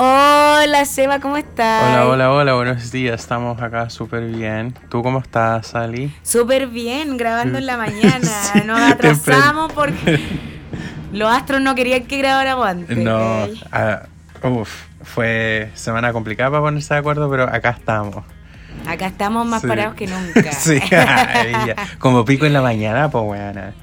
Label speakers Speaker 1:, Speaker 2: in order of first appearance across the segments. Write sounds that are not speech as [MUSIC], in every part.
Speaker 1: Hola Seba, ¿cómo estás?
Speaker 2: Hola, hola, hola, buenos días. Estamos acá súper bien. ¿Tú cómo estás, Ali?
Speaker 1: Súper bien, grabando en la mañana. [LAUGHS] Nos atrasamos porque los astros no querían que grabáramos antes.
Speaker 2: No, uh, uf, fue semana complicada para ponerse de acuerdo, pero acá estamos.
Speaker 1: Acá estamos más parados que [LAUGHS] nunca.
Speaker 2: sí, [LAUGHS] como pico en la mañana, pues buena.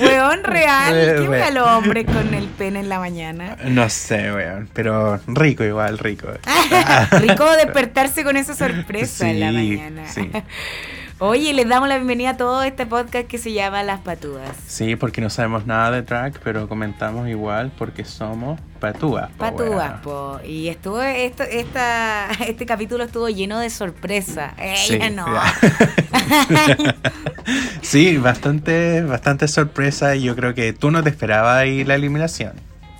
Speaker 1: Weón [LAUGHS] real, ¿qué ve a los hombres con el pene en la mañana?
Speaker 2: No sé, weón, pero rico igual, rico. [LAUGHS]
Speaker 1: rico [LAUGHS] despertarse con esa sorpresa en la mañana. Sí. Oye, les damos la bienvenida a todo este podcast que se llama Las Patúas.
Speaker 2: Sí, porque no sabemos nada de drag, pero comentamos igual porque somos patúas.
Speaker 1: patúas, po. Y estuvo esto, esta, [LAUGHS] este capítulo estuvo lleno de sorpresa. Ella no. [LAUGHS]
Speaker 2: sí, bastante, bastante sorpresa y yo creo que tú no te esperabas ahí la eliminación.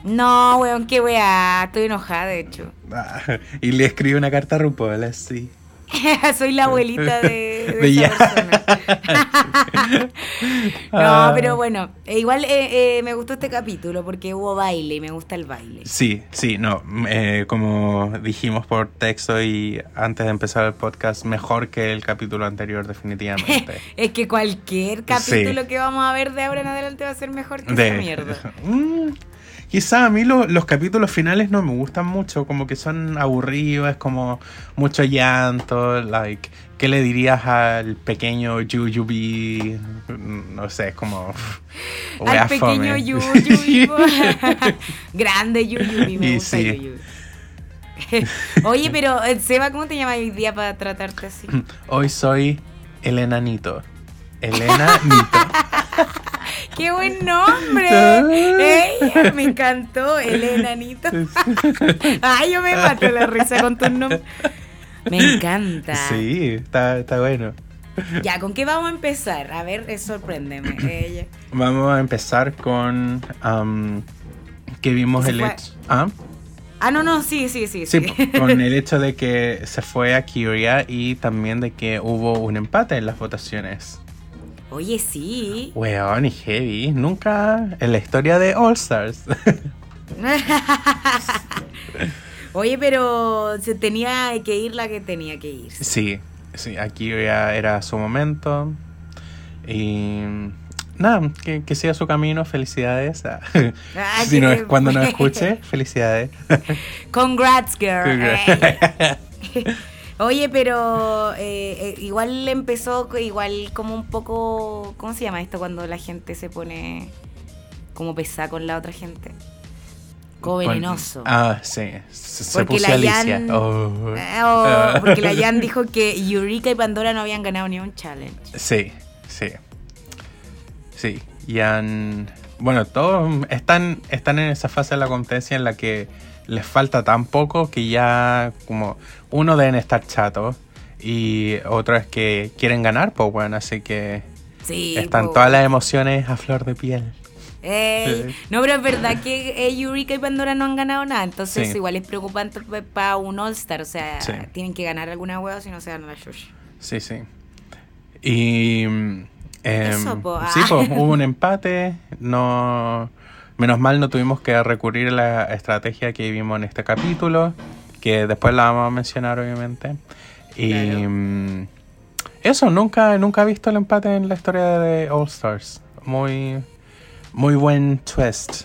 Speaker 1: No, weón, qué weá. Estoy enojada, de hecho. [LAUGHS]
Speaker 2: y le escribí una carta a RuPaul, así. [LAUGHS]
Speaker 1: Soy la abuelita de, esa persona. [LAUGHS] no, ah. pero bueno, e igual eh, eh, me gustó este capítulo porque hubo baile y me gusta el baile.
Speaker 2: Sí, sí, no, eh, como dijimos por texto y antes de empezar el podcast, mejor que el capítulo anterior definitivamente. [LAUGHS]
Speaker 1: es que cualquier capítulo que vamos a ver de ahora en adelante va a ser mejor que esa mierda. Mm,
Speaker 2: Quizá a mí los capítulos finales no me gustan mucho, como que son aburridos, es como mucho llanto, like, ¿qué le dirías al pequeño Yuyubi? No sé, es como... [LAUGHS]
Speaker 1: al pequeño Yuyubi. [LAUGHS] Grande Yuyubi, me gusta sí. [LAUGHS] Oye, pero eh, Seba, ¿cómo te llamas hoy día para tratarte así? [CLEARS THROAT]
Speaker 2: Hoy soy el enanito. Elena Nito.
Speaker 1: ¡Qué buen nombre! me encantó, el enanito. Ay, yo me mato la risa con tu nombre. Me [LAUGHS] encanta.
Speaker 2: Sí, está, está bueno.
Speaker 1: Ya, ¿con qué vamos a empezar? A ver, eh, sorpréndeme. [CLEARS THROAT] Ella.
Speaker 2: Vamos a empezar con que vimos el hecho.
Speaker 1: ¿Ah? Ah, no, no, sí, sí, sí.
Speaker 2: Sí, con [LAUGHS] el hecho de que se fue a Kyria y también de que hubo un empate en las votaciones.
Speaker 1: Oye, sí.
Speaker 2: Weón y heavy. Nunca en la historia de All Stars. [LAUGHS]
Speaker 1: Oye, pero se tenía que ir la que tenía que ir.
Speaker 2: Sí, sí, aquí ya era su momento. Y nada, que, que siga su camino, felicidades. [LAUGHS] Ah, si no es cuando nos escuche, [LAUGHS] felicidades.
Speaker 1: Congrats, girl. [LAUGHS] Oye, pero eh, eh, igual empezó igual como un poco, ¿cómo se llama esto cuando la gente se pone como pesada con la otra gente? Venenoso.
Speaker 2: ah, sí. Se, puso la Alicia.
Speaker 1: Oh. Oh, porque la [LAUGHS] Jan dijo que Eureka y Pandora no habían ganado ni un challenge.
Speaker 2: Sí, sí. Sí. Jan. Bueno, todos están, están en esa fase de la competencia en la que les falta tan poco que ya como uno deben estar chatos y otro es que quieren ganar, pues bueno, así que están todas las emociones a flor de piel.
Speaker 1: No, pero es verdad que Eureka y Pandora no han ganado nada, entonces igual es preocupante para un All-Star, o sea, tienen que ganar alguna hueá si no se ganan la Shush.
Speaker 2: Sí, sí. Y... Em, sí, pues hubo un empate, no Menos mal no tuvimos que recurrir a la estrategia que vimos en este capítulo, que después la vamos a mencionar obviamente. Y mm, eso, nunca, nunca he visto el empate en la historia de All Stars. Muy, muy buen twist.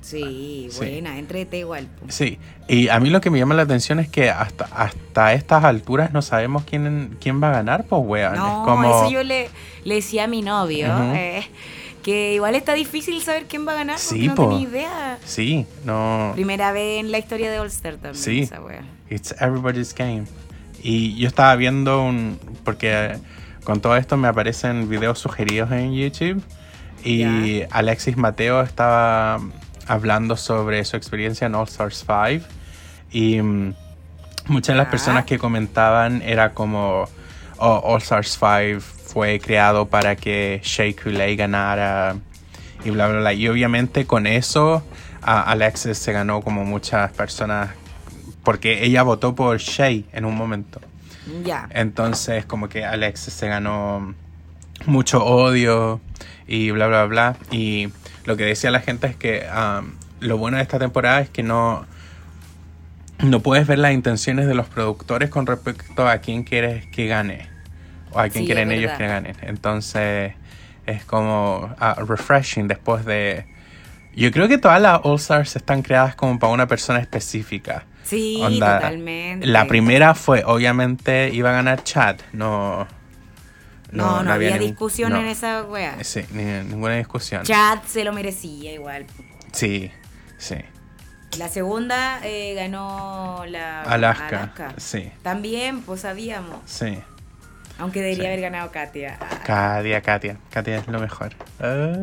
Speaker 1: Sí, buena, entrete igual.
Speaker 2: Sí, y a mí lo que me llama la atención es que hasta, hasta estas alturas no sabemos quién, quién va a ganar, pues weón.
Speaker 1: No, como... eso yo le, le decía a mi novio. Que igual está difícil saber quién va a ganar. Sí, no tenía idea.
Speaker 2: Sí, no.
Speaker 1: Primera vez en la historia de All Star también. Sí. Esa
Speaker 2: It's everybody's game. Y yo estaba viendo un. Porque con todo esto me aparecen videos sugeridos en YouTube. Y Alexis Mateo estaba hablando sobre su experiencia en All Stars 5. Y mm, muchas de las personas que comentaban era como. Oh, All Stars 5 fue creado para que Shea Coulee ganara y bla, bla, bla. Y obviamente con eso Alexis se ganó como muchas personas porque ella votó por Shea en un momento.
Speaker 1: Ya.
Speaker 2: Entonces como que Alexis se ganó mucho odio y bla, bla, bla. Y lo que decía la gente es que um, lo bueno de esta temporada es que no, no puedes ver las intenciones de los productores con respecto a quién quieres que gane o a quién
Speaker 1: Sí,
Speaker 2: quieren ellos que ganen. Entonces es como ah, refreshing después de... Yo creo que todas las All Stars están creadas como para una persona específica.
Speaker 1: Sí,
Speaker 2: Onda,
Speaker 1: totalmente.
Speaker 2: La primera fue, obviamente, iba a ganar Chad. No,
Speaker 1: No, no, había discusión en esa wea.
Speaker 2: Sí, ni- ninguna discusión.
Speaker 1: Chad se lo merecía igual.
Speaker 2: Sí, sí.
Speaker 1: La segunda eh, ganó la
Speaker 2: Alaska, sí.
Speaker 1: También, pues sabíamos.
Speaker 2: Sí.
Speaker 1: Aunque debería
Speaker 2: Sí.
Speaker 1: haber ganado Katia. Ah.
Speaker 2: Katia, Katia. Katia es lo mejor. Ah.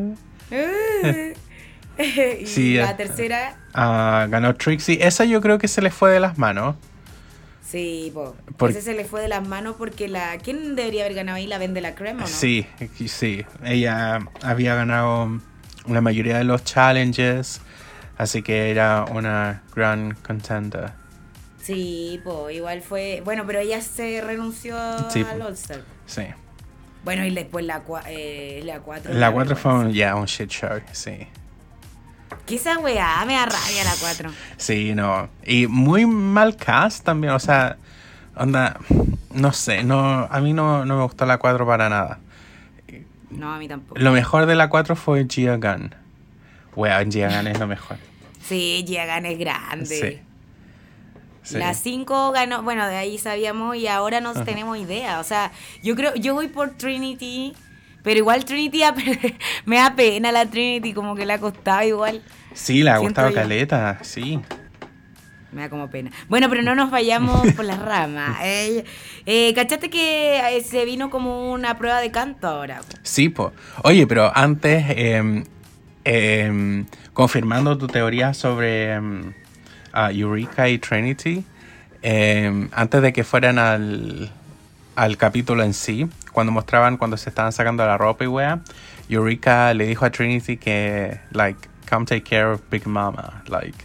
Speaker 2: [LAUGHS]
Speaker 1: y
Speaker 2: Sí,
Speaker 1: la
Speaker 2: eh.
Speaker 1: tercera,
Speaker 2: Ah, ganó Trixie. Esa yo creo que se le fue de las manos.
Speaker 1: Sí, po.
Speaker 2: Por-
Speaker 1: ese se le fue de las manos porque la. ¿Quién debería haber ganado ahí? ¿La vende la crema no?
Speaker 2: Sí, sí. Ella había ganado la mayoría de los challenges. Así que era una gran contender.
Speaker 1: Sí, po, igual fue. Bueno, pero ella se renunció
Speaker 2: Sí,
Speaker 1: al
Speaker 2: po.
Speaker 1: All Star.
Speaker 2: Sí.
Speaker 1: Bueno, y después la 4. Eh, la 4
Speaker 2: La 4 fue un, ya, un shit show, sí.
Speaker 1: ¿Qué esa weá? Me da rabia la 4.
Speaker 2: Sí, no. Y muy mal cast también, o sea, onda, no sé, no, a mí no, no me gustó la 4 para nada.
Speaker 1: No, a mí tampoco.
Speaker 2: Lo mejor de la 4 fue Gia Gunn. Weón, Gia Gunn es lo mejor.
Speaker 1: Sí, Giagan es grande.
Speaker 2: Sí. Sí.
Speaker 1: La 5 ganó, bueno, de ahí sabíamos y ahora no tenemos idea. O sea, yo creo, yo voy por Trinity, pero igual Trinity [LAUGHS] me da pena la Trinity, como que le ha costado igual.
Speaker 2: Sí, le ha gustado caleta, sí.
Speaker 1: Me da como pena. Bueno, pero no nos vayamos por las ramas. [LAUGHS] Eh, eh, ¿Cachaste que eh, se vino como una prueba de canto ahora?
Speaker 2: Sí, po. Oye, pero antes, em, em, confirmando tu teoría sobre em, Eureka y Trinity, antes de que fueran al, al capítulo en sí, cuando mostraban cuando se estaban sacando la ropa y wea, Eureka le dijo a Trinity que, like, come take care of Big Mama, like.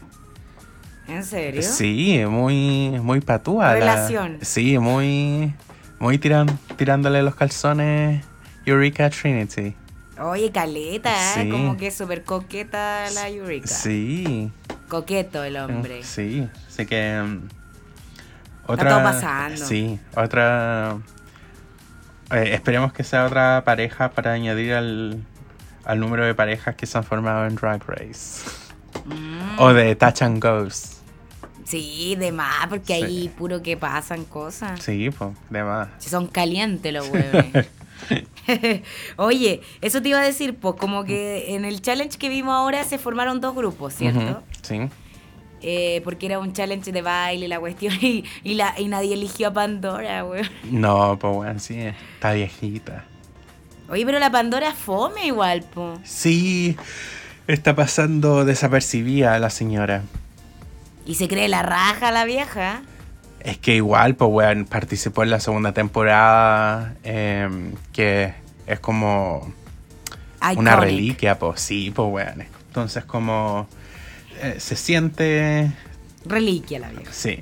Speaker 1: ¿En serio?
Speaker 2: Sí, muy, muy patúa. la-
Speaker 1: Relación.
Speaker 2: sí, muy, muy tiran, tirándole los calzones Eureka Trinity.
Speaker 1: Oye, caleta, ¿eh? Como que súper coqueta la Eureka.
Speaker 2: Sí.
Speaker 1: Coqueto el hombre.
Speaker 2: Sí, así que... mm,
Speaker 1: todo pasando.
Speaker 2: Sí, otra... eh, esperemos que sea otra pareja para añadir al, al número de parejas que se han formado en Drag Race.
Speaker 1: Mm.
Speaker 2: O de Touch and Goes.
Speaker 1: Sí, de más, porque
Speaker 2: Sí.
Speaker 1: ahí puro que pasan cosas.
Speaker 2: Sí, pues, de más.
Speaker 1: Si son calientes los huevones. [LAUGHS] Oye, eso te iba a decir, pues como que en el challenge que vimos ahora se formaron dos grupos, ¿cierto?
Speaker 2: Sí.
Speaker 1: Eh, porque era un challenge de baile, la cuestión, [LAUGHS] y, y, la, y nadie eligió a Pandora, weón.
Speaker 2: No, pues bueno, sí, está viejita.
Speaker 1: Oye, pero la Pandora fome igual, po.
Speaker 2: Sí, está pasando desapercibida la señora.
Speaker 1: Y se cree la raja la vieja.
Speaker 2: Es que igual, pues, weón, participó en la segunda temporada, em, que es como una reliquia, pues, sí, pues, weón. Entonces, como eh, se siente,
Speaker 1: Reliquia la vieja.
Speaker 2: sí,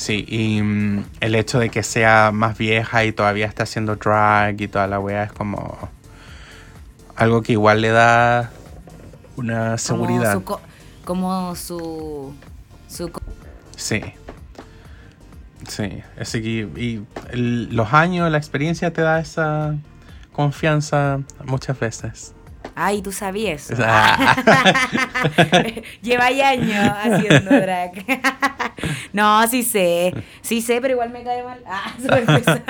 Speaker 2: sí, y mm, el hecho de que sea más vieja y todavía está haciendo drag y toda la weá es como algo que igual le da una seguridad.
Speaker 1: Como su... co- Como su, su
Speaker 2: Sí. Sí, así que y el- los años, la experiencia te da esa confianza muchas veces.
Speaker 1: Ay, tú sabías. eso. [LAUGHS] Lleva ya años haciendo drag. [LAUGHS] no, sí sé. Sí sé, pero igual me cae mal. Ah. [LAUGHS]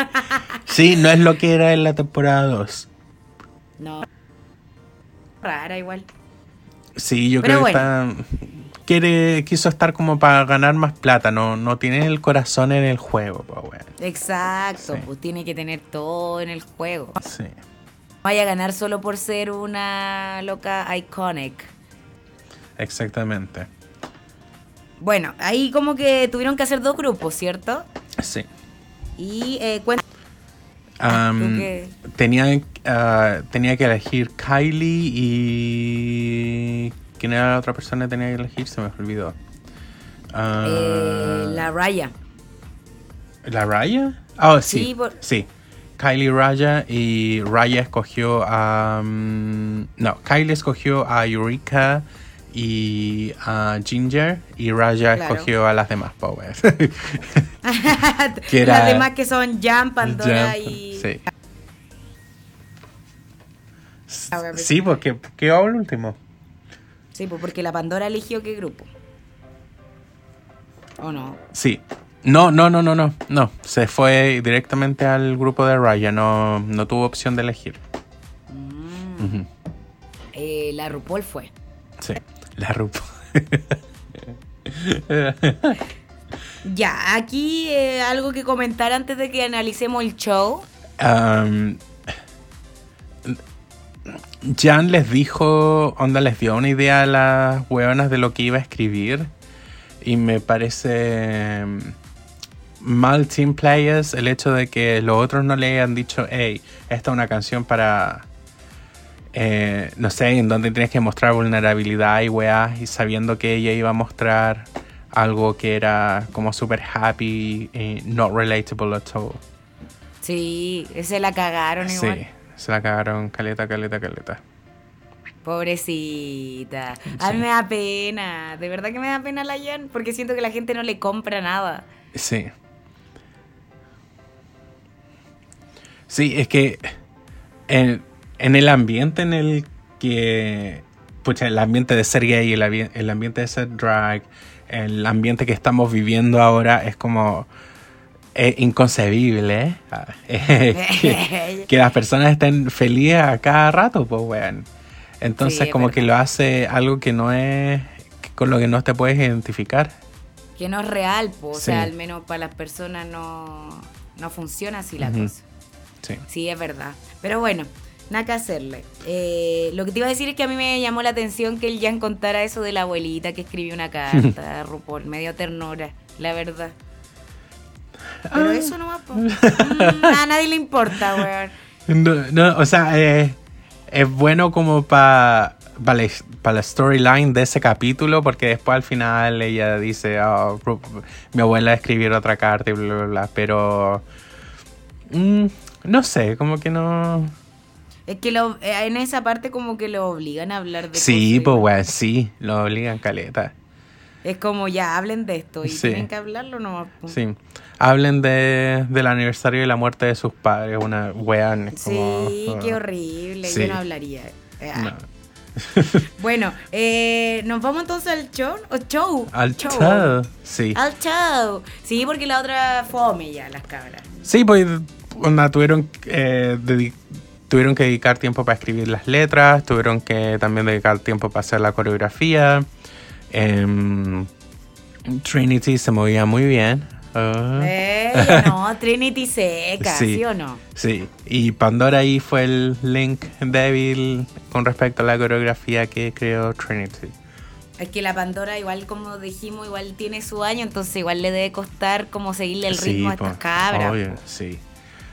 Speaker 2: Sí, no es lo que era en la temporada 2.
Speaker 1: no. Rara igual.
Speaker 2: Sí, yo
Speaker 1: Pero
Speaker 2: creo que está, quiere, quiso estar como para ganar más plata, no, no tiene el corazón en el juego, pues bueno.
Speaker 1: Exacto,
Speaker 2: Sí.
Speaker 1: pues tiene que tener todo en el juego.
Speaker 2: Sí,
Speaker 1: vaya a ganar solo por ser una loca iconic.
Speaker 2: exactamente.
Speaker 1: Bueno, ahí como que tuvieron que hacer dos grupos, ¿cierto?
Speaker 2: Sí.
Speaker 1: Y eh, cuenta.
Speaker 2: Am,
Speaker 1: ¿Tú qué?
Speaker 2: tenía, ah, tenía que elegir Kylie y... ¿Quién era la otra persona que tenía que elegir? Se me olvidó. Ah,
Speaker 1: eh, la Raya.
Speaker 2: ¿La Raya? Oh, sí.
Speaker 1: Sí, por-
Speaker 2: Sí. Kylie Raya y Raya escogió a... mm, no, Kylie escogió a Eureka y a Ginger y Raya
Speaker 1: Claro.
Speaker 2: escogió a las demás Powers. [LAUGHS] [LAUGHS]
Speaker 1: Las demás que son Jam, Pandora
Speaker 2: Jump,
Speaker 1: y.
Speaker 2: Sí. Sí, porque ¿qué hago el último?
Speaker 1: Sí, pues porque la Pandora eligió qué grupo. ¿O no?
Speaker 2: Sí. No, no, no, no, no. No. Se fue directamente al grupo de Raya. No, no tuvo opción de elegir.
Speaker 1: Mm. Eh, la RuPaul fue.
Speaker 2: Sí. La RuPaul.
Speaker 1: Ya, aquí eh, algo que comentar antes de que analicemos el show.
Speaker 2: Um, Jan les dijo, onda, les dio una idea a las hueonas de lo que iba a escribir. Y me parece mal team players el hecho de que los otros no le hayan dicho, hey, esta es una canción para, eh, no sé, en donde tienes que mostrar vulnerabilidad y weas, y sabiendo que ella iba a mostrar algo que era como super happy y not relatable at all.
Speaker 1: Sí, se la cagaron igual.
Speaker 2: Sí, se la cagaron caleta, caleta, caleta.
Speaker 1: Pobrecita. A mí me da pena. De verdad que me da pena la Jan. Porque siento que la gente no le compra nada.
Speaker 2: Sí. Sí, es que en, en el ambiente en el que. Pucha, el ambiente de ser gay, el, el ambiente de ser drag, el ambiente que estamos viviendo ahora es como. Es inconcebible, ¿eh? Que, [LAUGHS] que las personas estén felices a cada rato, pues, weón. Entonces,
Speaker 1: Sí,
Speaker 2: como que lo hace algo que no es. con lo que no te puedes identificar.
Speaker 1: que no es real, po. o sea, al menos para las personas no, no funciona así la
Speaker 2: Ujú.
Speaker 1: cosa.
Speaker 2: Sí.
Speaker 1: Sí, es verdad. Pero bueno, nada que hacerle. Eh, lo que te iba a decir es que a mí me llamó la atención que el Jan contara eso de la abuelita que escribió una carta a RuPaul. Me dio ternura, la verdad. Pero
Speaker 2: Ah.
Speaker 1: eso no va a nadie le importa, weón.
Speaker 2: No, no, o sea, eh, es bueno como para la, pa la storyline de ese capítulo, porque después al final ella dice, "Oh, mi abuela escribió otra carta y bla, bla, bla, pero... mm, no sé, como que no...
Speaker 1: Es que lo, eh, en esa parte como que lo obligan a hablar de
Speaker 2: Sí, pues weón, sí, lo obligan caleta.
Speaker 1: Es como ya hablen de esto y
Speaker 2: Sí.
Speaker 1: tienen que hablarlo nomás.
Speaker 2: Sí. Hablen de, del aniversario de la muerte de sus padres, una es
Speaker 1: Sí,
Speaker 2: como-
Speaker 1: qué horrible.
Speaker 2: Sí.
Speaker 1: Yo no hablaría.
Speaker 2: No. [LAUGHS]
Speaker 1: Bueno, eh, nos vamos entonces al show. ¿O show?
Speaker 2: Al show, sí.
Speaker 1: Al show. Sí, porque la otra fome ya, las cabras.
Speaker 2: Sí, pues onda, tuvieron, eh, tuvieron que dedicar tiempo para escribir las letras, tuvieron que también dedicar tiempo para hacer la coreografía. Em, Trinity se movía muy bien. Ah,
Speaker 1: Eh, no, [LAUGHS] Trinity seca,
Speaker 2: Sí.
Speaker 1: sí. o no?
Speaker 2: Sí, y Pandora ahí fue el link débil con respecto a la coreografía que creó Trinity.
Speaker 1: Es que la Pandora, igual como dijimos, igual tiene su año, entonces igual le debe costar como seguirle el ritmo a
Speaker 2: po,
Speaker 1: estas cabras.
Speaker 2: obvio,
Speaker 1: po.
Speaker 2: sí.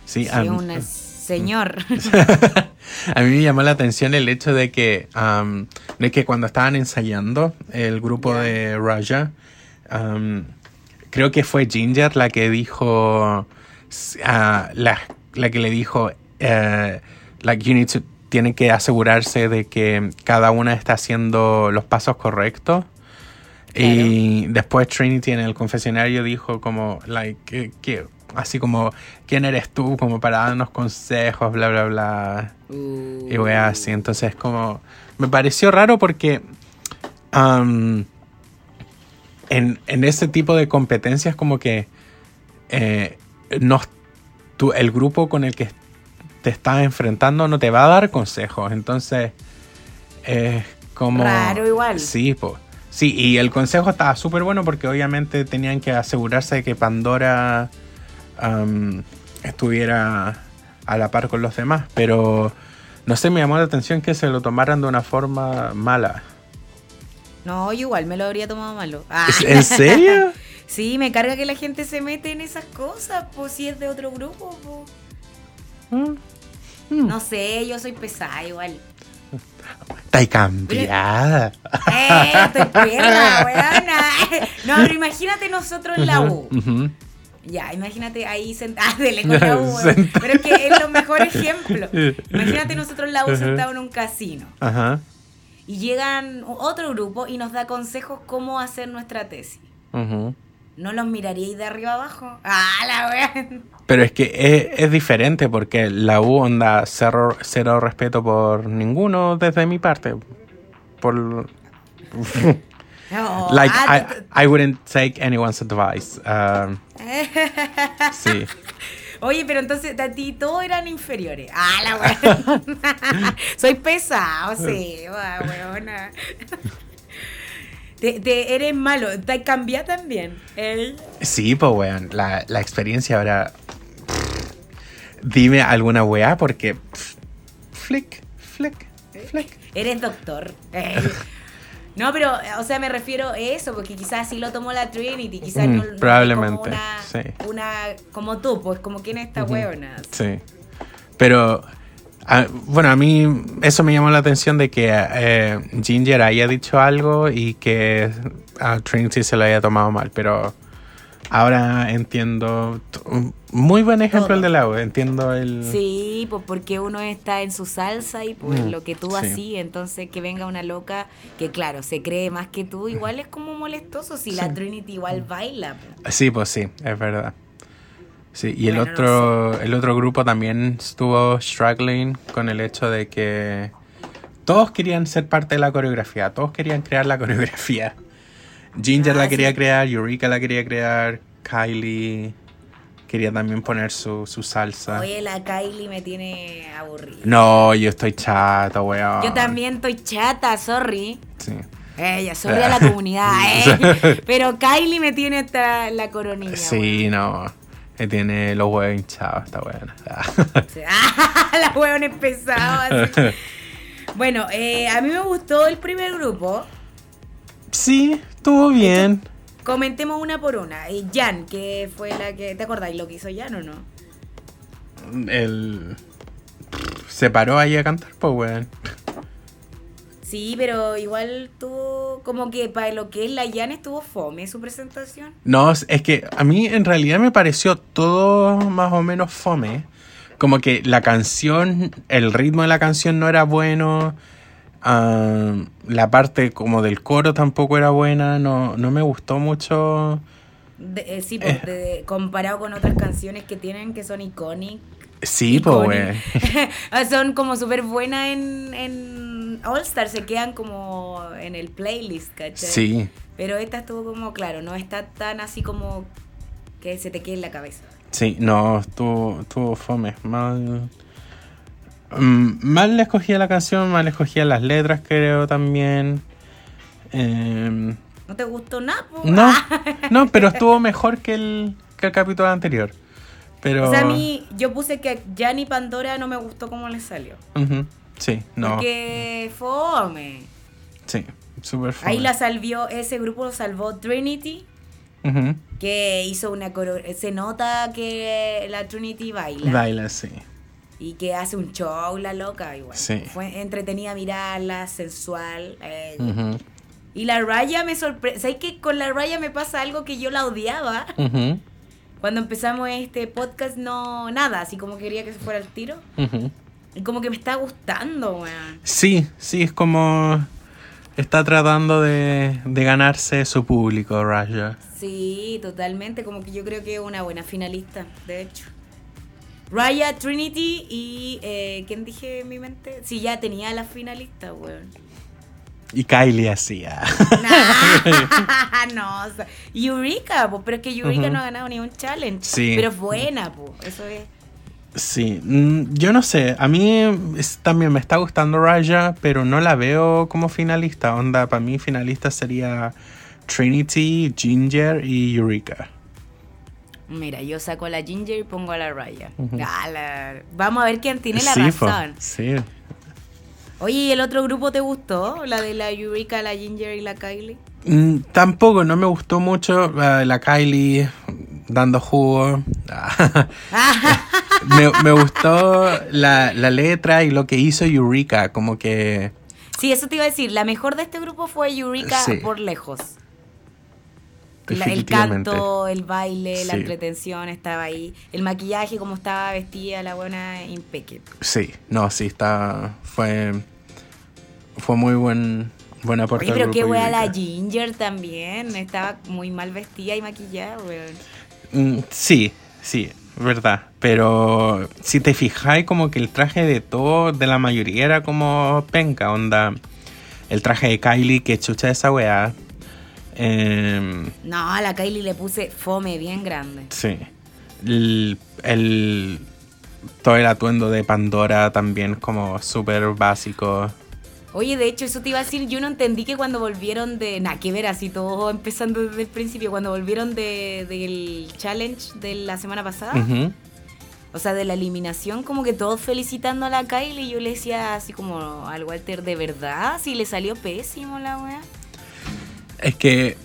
Speaker 2: Sí,
Speaker 1: Sí,
Speaker 2: a
Speaker 1: es
Speaker 2: mí-
Speaker 1: un señor. [LAUGHS]
Speaker 2: a mí me llamó la atención el hecho de que, am, de que cuando estaban ensayando el grupo de Raja, creo que fue Ginger la que dijo, ah, la, la que le dijo, eh, like you need to, tienen que asegurarse de que cada una está haciendo los pasos correctos. Y después Trinity en el confesionario dijo como, like, que- así como, ¿quién eres tú? Como para darnos consejos, bla, bla, bla.
Speaker 1: Uh,
Speaker 2: Y weá así. Entonces, como. Me pareció raro porque. en, en ese tipo de competencias, como que. eh, no, tú- el grupo con el que te estás enfrentando no te va a dar consejos. Entonces. Es como.
Speaker 1: Raro igual.
Speaker 2: Sí, pues. Sí, y el consejo estaba súper bueno porque obviamente tenían que asegurarse de que Pandora estuviera a la par con los demás, pero no sé, me llamó la atención que se lo tomaran de una forma mala.
Speaker 1: No, yo igual me lo habría tomado malo. Ah.
Speaker 2: ¿Es- ¿En serio? [LAUGHS]
Speaker 1: Sí, me carga que la gente se mete en esas cosas, pues si es de otro grupo, po.
Speaker 2: Mm,
Speaker 1: No sé, yo soy pesada igual.
Speaker 2: Está cambiada.
Speaker 1: ¡Eh! Estoy perra, weona. No, pero imagínate nosotros en la U.
Speaker 2: Ujú.
Speaker 1: Ya, imagínate ahí sentados, [LAUGHS] dele con la U, Pero es que es lo mejor ejemplo. [LAUGHS] Imagínate nosotros la U
Speaker 2: Ajá.
Speaker 1: sentados en un casino.
Speaker 2: Ajá.
Speaker 1: y llegan otro grupo y nos da consejos cómo hacer nuestra tesis.
Speaker 2: Ujú.
Speaker 1: ¿No los miraríais de arriba abajo? ¡Ah, la wea! [LAUGHS]
Speaker 2: Pero es que es, es diferente porque la U onda cero, cero respeto por ninguno desde mi parte. Por
Speaker 1: No,
Speaker 2: like
Speaker 1: ah,
Speaker 2: I, I wouldn't take anyone's advice. Um, [LAUGHS] sí.
Speaker 1: Oye, pero entonces a ti todos eran inferiores. ¡Ah, la wea! [LAUGHS] Soy pesado, sí, va, weona. Te, te- eres malo, te cambias también. ¿eh?
Speaker 2: Sí, pues weón, la, la experiencia ahora. Dime alguna weá porque. Flick, flick, flick.
Speaker 1: Eres doctor. Eh. [LAUGHS] No, pero, o sea, me refiero a eso, porque quizás sí lo tomó la Trinity, quizás
Speaker 2: Mm,
Speaker 1: no, no
Speaker 2: probablemente,
Speaker 1: como una,
Speaker 2: sí.
Speaker 1: una, como tú, pues como quién es esta huevona.
Speaker 2: Sí. Pero. bueno, a mí eso me llamó la atención de que eh, Ginger haya dicho algo y que a Trinity se lo haya tomado mal, pero ahora entiendo. Muy buen ejemplo
Speaker 1: Todo.
Speaker 2: el del agua, entiendo el.
Speaker 1: Sí, pues porque uno está en su salsa y pues
Speaker 2: Mm,
Speaker 1: lo que tú
Speaker 2: sí.
Speaker 1: así, entonces que venga una loca que claro, se cree más que tú, igual es como molestoso si la. Trinity igual baila.
Speaker 2: Sí, pues sí, es verdad. Sí, y el
Speaker 1: no
Speaker 2: otro, el otro grupo también estuvo struggling con el hecho de que todos querían ser parte de la coreografía, todos querían crear la [LAUGHS] coreografía. Ginger
Speaker 1: Ah,
Speaker 2: la quería
Speaker 1: sí.
Speaker 2: crear, Eureka la quería crear, Kylie quería también poner su, su salsa.
Speaker 1: Oye, la Kylie me tiene aburrida.
Speaker 2: No, yo estoy chato, weón.
Speaker 1: Yo también estoy chata, sorry.
Speaker 2: Sí.
Speaker 1: Ella, sorry a la [LAUGHS] comunidad, [LAUGHS] eh. Pero Kylie me tiene hasta la coronilla.
Speaker 2: Sí, no. Que tiene los huevos hinchados, está buena.
Speaker 1: weón. [LAUGHS] Sí. Ah, la huevón es pesado. así. Bueno, eh, a mí me gustó el primer grupo.
Speaker 2: Sí, estuvo bien.
Speaker 1: Comentemos una por una. Jan, que fue la que. ¿Te acordáis lo que hizo Jan o no?
Speaker 2: El. Se paró ahí a cantar, pues, weón.
Speaker 1: Sí, pero igual tuvo. Como que para lo que es la Jan estuvo fome su presentación.
Speaker 2: No, es que a mí en realidad me pareció todo más o menos fome. Como que la canción, el ritmo de la canción no era bueno. Ah, la parte como del coro tampoco era buena. No, no me gustó mucho.
Speaker 1: De- eh, sí, pues, de- comparado con otras canciones que tienen que son icónicas.
Speaker 2: Sí, pues, weón. [LAUGHS]
Speaker 1: Son como súper buenas en, en All Star, se quedan como en el playlist, ¿cachai?
Speaker 2: Sí,
Speaker 1: Pero esta estuvo como, claro, no está tan así como que se te quede en la cabeza.
Speaker 2: sí, no, estuvo, estuvo fome. Mal. Mm, mal le escogía la canción, mal escogía las letras, creo también. Em,
Speaker 1: ¿No te gustó nada?
Speaker 2: No,
Speaker 1: Ah.
Speaker 2: no, pero estuvo mejor que el, que el capítulo anterior. Pero.
Speaker 1: O sea, a mí, yo puse que Gianni Pandora no me gustó cómo le salió.
Speaker 2: Sí, no.
Speaker 1: Porque fome.
Speaker 2: Sí, súper fome.
Speaker 1: Ahí la salvió, ese grupo lo salvó Trinity, que hizo una coro Se nota que la Trinity baila.
Speaker 2: Baila, sí.
Speaker 1: Y que hace un show, la loca, igual.
Speaker 2: Sí.
Speaker 1: Fue entretenida mirarla, sensual. eh. Y la Raya me sorprende. ¿Sabes que con la Raya me pasa algo que yo la odiaba? Cuando empezamos este podcast, no, nada, así como quería que se fuera al tiro. Y como que me está gustando, weón.
Speaker 2: Sí, sí, es como. Está tratando de, de ganarse su público, Raja.
Speaker 1: Sí, totalmente. Como que yo creo que es una buena finalista, de hecho. Raya, Trinity y. Eh, ¿Quién dije en mi mente? Sí, ya tenía la finalista, weón.
Speaker 2: Y Kylie hacía.
Speaker 1: Nah, [LAUGHS] no, o sea, Eureka, po, pero es que Eureka no ha ganado ni un challenge.
Speaker 2: Sí.
Speaker 1: Pero es buena, po, eso es.
Speaker 2: Sí, mm, yo no sé, a mí es- también me está gustando Raja, pero no la veo como finalista. Onda, para mí finalista sería Trinity, Ginger y Eureka.
Speaker 1: Mira, yo saco a la Ginger y pongo a la Raya. Ah, la- Vamos a ver quién tiene la
Speaker 2: sí, po,
Speaker 1: razón.
Speaker 2: sí.
Speaker 1: Oye, ¿y el otro grupo te gustó? La de la Eureka, la Ginger y la Kylie.
Speaker 2: Mm, tampoco, no me gustó mucho la Kylie dando jugo. [LAUGHS] me, me gustó la, la letra y lo que hizo Eureka, como que...
Speaker 1: Sí, eso te iba a decir. La mejor de este grupo fue Eureka
Speaker 2: Sí.
Speaker 1: por lejos. La- el canto, el baile, la entretención estaba ahí. El maquillaje, como estaba vestida, la buena impecable.
Speaker 2: Sí, no, sí, está. Fue fue muy buen, buen aporte.
Speaker 1: Oye, pero qué wea la. Ginger también. Estaba muy mal vestida y maquillada, weón.
Speaker 2: Mm, Sí, sí, verdad. Pero si te fijáis, como que el traje de todo, de la mayoría, era como penca, onda. El traje de Kylie, que chucha esa weá. Em,
Speaker 1: No, a la Kylie le puse fome bien grande.
Speaker 2: sí. El, el- todo el atuendo de Pandora también como súper básico.
Speaker 1: Oye, de hecho, eso te iba a decir, yo no entendí que cuando volvieron de... Nada, que ver, así todo empezando desde el principio, cuando volvieron de- del challenge de la semana pasada, o sea, de la eliminación, como que todos felicitando a la Kylie, y yo le decía así como al Walter, ¿de verdad? Si le salió pésimo la wea.
Speaker 2: Es que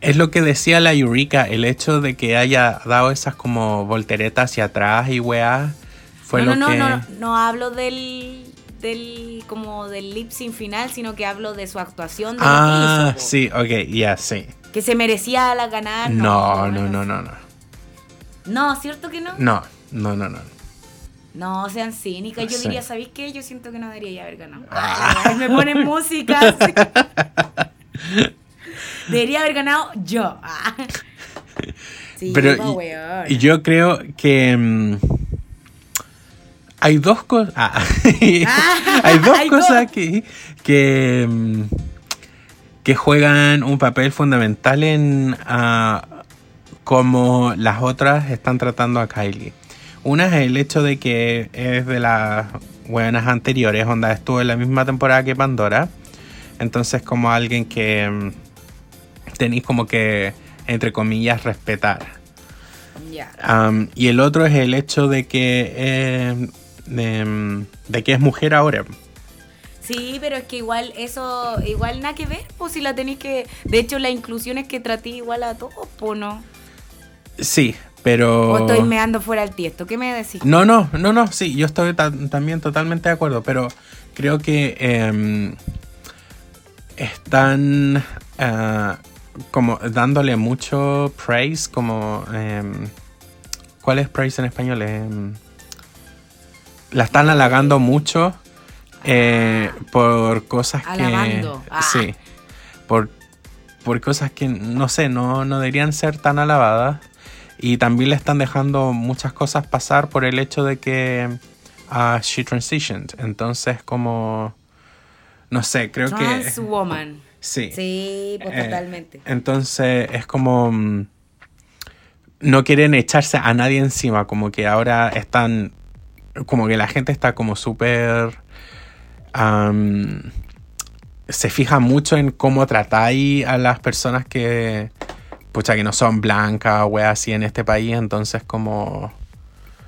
Speaker 2: es lo que decía la Eureka, el hecho de que haya dado esas como volteretas hacia atrás y weá, fue
Speaker 1: no,
Speaker 2: lo
Speaker 1: no,
Speaker 2: que...
Speaker 1: no, no, no hablo del, del, como del lip sync final, sino que hablo de su actuación de
Speaker 2: Ah,
Speaker 1: hizo,
Speaker 2: sí, ok, ya, sí.
Speaker 1: Que se merecía la ganar.
Speaker 2: No, no, no, no, no.
Speaker 1: No, ¿cierto que no?
Speaker 2: No, no, no, no.
Speaker 1: No, sean cínicas. Yo
Speaker 2: Sí.
Speaker 1: diría, ¿sabéis qué? Yo siento que no debería haber ganado.
Speaker 2: Ah.
Speaker 1: Ay, me ponen música. [LAUGHS] Debería haber ganado yo. Ah. [LAUGHS] Sí,
Speaker 2: Pero
Speaker 1: po,
Speaker 2: y-
Speaker 1: weón.
Speaker 2: y yo creo que mm, hay dos cosas. [LAUGHS] ah, hay dos
Speaker 1: hay
Speaker 2: cosas que que mm, que juegan un papel fundamental en ah, cómo las otras están tratando a Kylie. Una es el hecho de que es de las buenas anteriores, onda estuvo en la misma temporada que Pandora. Entonces como alguien que mm, tenéis como que, entre comillas, respetar. Y el otro es el hecho de que, eh, de, mm, de que es mujer ahora.
Speaker 1: Sí, pero es que igual eso, igual nada que ver, pues si la tenéis que... De hecho, la inclusión es que traté igual a todos, pues no.
Speaker 2: Sí, pero...
Speaker 1: O estoy meando fuera el tiesto. ¿Qué me decís?
Speaker 2: No, no, no, no, sí, yo estoy ta- también totalmente de acuerdo, pero creo que em, están ah, como dándole mucho praise, como... em, ¿Cuál es praise en español? Em, la están halagando mucho eh, por cosas
Speaker 1: Alabando.
Speaker 2: que...
Speaker 1: Ah.
Speaker 2: Sí, por, por cosas que, no sé, no, no deberían ser tan alabadas. Y también le están dejando muchas cosas pasar por el hecho de que ah, she transitioned. Entonces, como. No sé, creo que.
Speaker 1: Woman.
Speaker 2: Sí.
Speaker 1: Sí, pues
Speaker 2: Eh,
Speaker 1: totalmente.
Speaker 2: Entonces, es como. mm, No quieren echarse a nadie encima. Como que ahora están. Como que la gente está como súper. se fija mucho en cómo tratáis a las personas que. Pucha, que no son blancas o así en este país. Entonces, como.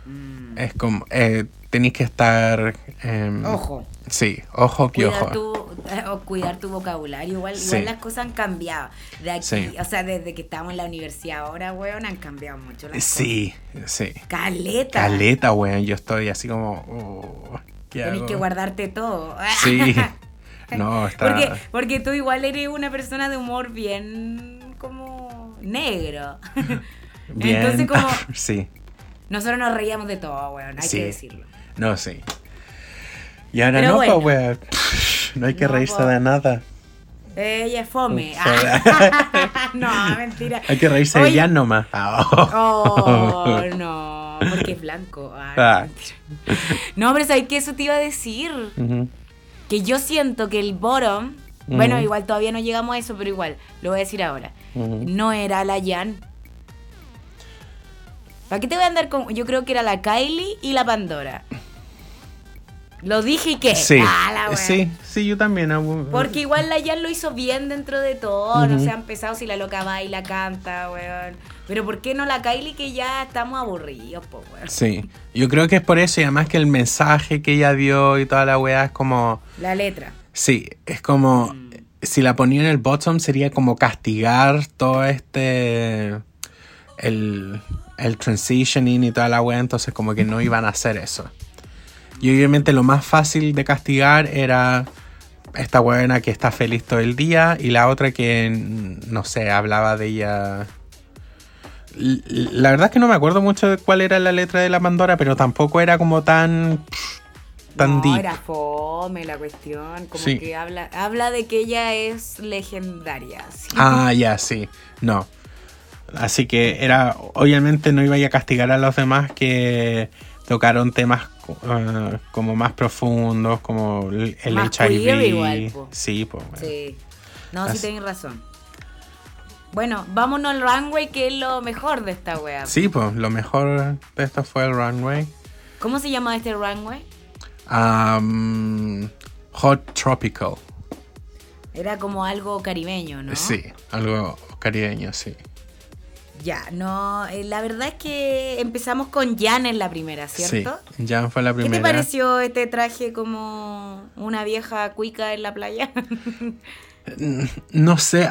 Speaker 1: Mm.
Speaker 2: Es como. Eh, tenéis que estar. em,
Speaker 1: Ojo.
Speaker 2: Sí, ojo piojo.
Speaker 1: tu, eh, [LAUGHS] o cuidar tu vocabulario. Igual,
Speaker 2: Sí.
Speaker 1: igual las cosas han cambiado. De aquí,
Speaker 2: Sí.
Speaker 1: o sea, desde que estamos en la universidad ahora, weón, han cambiado mucho las
Speaker 2: Sí, sí.
Speaker 1: cosas. Caleta.
Speaker 2: Caleta, weón. Yo estoy así como. oh, ¿qué
Speaker 1: Tenés
Speaker 2: hago?
Speaker 1: que guardarte todo. [LAUGHS]
Speaker 2: Sí. No, está.
Speaker 1: Porque, porque tú igual eres una persona de humor bien como negro. [LAUGHS]
Speaker 2: Bien.
Speaker 1: Entonces como
Speaker 2: sí.
Speaker 1: nosotros nos reíamos de todo, weón, hay
Speaker 2: Sí.
Speaker 1: que decirlo.
Speaker 2: No, sí. Y ahora
Speaker 1: Pero
Speaker 2: no,
Speaker 1: bueno.
Speaker 2: pues, weón. No hay que
Speaker 1: No,
Speaker 2: reírse de nada.
Speaker 1: Ella es fome. [LAUGHS] [LAUGHS] No, mentira.
Speaker 2: Hay que reírse de ya nomás.
Speaker 1: Oh, [LAUGHS] no, porque es blanco. Ah, no,
Speaker 2: Ah.
Speaker 1: No, pero ¿sabes qué? Eso te iba a decir. Que yo siento que el bottom, bueno, igual todavía no llegamos a eso, pero igual, lo voy a decir ahora. No era la Jan. ¿Para qué te voy a andar con.? Yo creo que era la Kylie y la Pandora. Lo dije y qué.
Speaker 2: Sí.
Speaker 1: Ah,
Speaker 2: sí, sí, yo también.
Speaker 1: Porque igual la Jan lo hizo bien dentro de todo. No
Speaker 2: Ujú.
Speaker 1: se ha empezado si la loca baila, canta, weón. Pero ¿por qué no la Kylie que ya estamos aburridos, po, weón?
Speaker 2: Sí, yo creo que es por eso y además que el mensaje que ella dio y toda la weá es como...
Speaker 1: La letra.
Speaker 2: Sí, es como...
Speaker 1: Mm.
Speaker 2: Si la ponía en el bottom sería como castigar todo este... El, el transitioning y toda la weá, entonces como que no iban a hacer eso. Y obviamente lo más fácil de castigar era esta buena que está feliz todo el día y la otra que, no sé, hablaba de ella... La verdad es que no me acuerdo mucho de cuál era la letra de la Pandora, pero tampoco era como tan... tan
Speaker 1: no,
Speaker 2: deep.
Speaker 1: era fome la cuestión. Como
Speaker 2: Sí.
Speaker 1: que habla, habla de que ella es legendaria. sí.
Speaker 2: Ah, ya, sí. No. Así que era, obviamente no iba a castigar a los demás que tocaron temas eh, como más profundos, como el
Speaker 1: Más
Speaker 2: HIV.
Speaker 1: igual, po.
Speaker 2: Sí, pues.
Speaker 1: Sí. No, sí tenéis razón. Bueno, vámonos al runway, que es lo mejor de esta wea.
Speaker 2: Sí, pues lo mejor de esto fue el runway.
Speaker 1: ¿Cómo se llama este runway?
Speaker 2: Um, hot Tropical.
Speaker 1: Era como algo caribeño, ¿no?
Speaker 2: Sí, algo caribeño, sí.
Speaker 1: Ya, no, eh, la verdad es que empezamos con Jan en la primera, ¿cierto?
Speaker 2: Sí, ya fue la
Speaker 1: ¿Qué
Speaker 2: primera.
Speaker 1: te pareció este traje como una vieja cuica en la playa? [LAUGHS]
Speaker 2: No sé,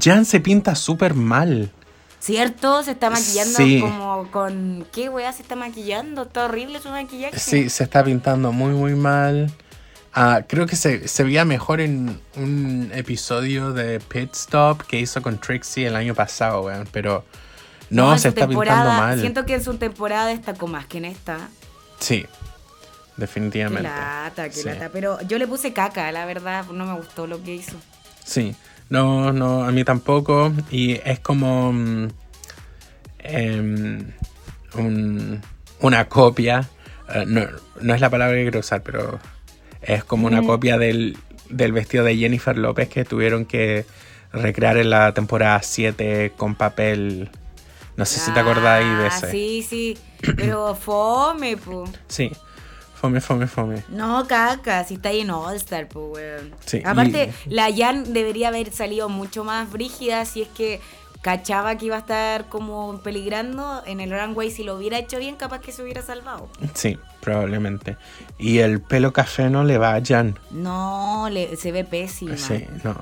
Speaker 2: Jan se pinta súper mal.
Speaker 1: ¿Cierto? Se está maquillando
Speaker 2: Sí.
Speaker 1: como con... ¿Qué weá se está maquillando? Está horrible su maquillaje.
Speaker 2: Sí, se está pintando muy, muy mal. Ah, creo que se, se veía mejor en un episodio de Pit Stop que hizo con Trixie el año pasado, weón. Pero no, se está pintando mal.
Speaker 1: Siento que en su temporada destacó más que en esta.
Speaker 2: Sí,
Speaker 1: Qué
Speaker 2: definitivamente.
Speaker 1: lata, qué
Speaker 2: Sí.
Speaker 1: lata. Pero yo le puse caca, la verdad, no me gustó lo que hizo.
Speaker 2: Sí, no, no, a mí tampoco. Y es como un- una copia. eh, no, no es la palabra que quiero usar, pero es como una
Speaker 1: Mm.
Speaker 2: copia del, del vestido de Jennifer López que tuvieron que recrear en la temporada 7 con papel. No sé si te acordáis de
Speaker 1: Ah,
Speaker 2: ese.
Speaker 1: Sí, sí. [CLEARS THROAT] Pero fome, po.
Speaker 2: Sí, fome, fome, fome.
Speaker 1: No, caca, si está ahí en All Star, pues, weón.
Speaker 2: Sí,
Speaker 1: Aparte, la Jan debería haber salido mucho más brígida si es que cachaba que iba a estar como peligrando en el runway. Si lo hubiera hecho bien, capaz que se hubiera salvado.
Speaker 2: Sí, probablemente. Y el pelo café no le va a Jan.
Speaker 1: No, le, se ve pésima.
Speaker 2: Sí, no.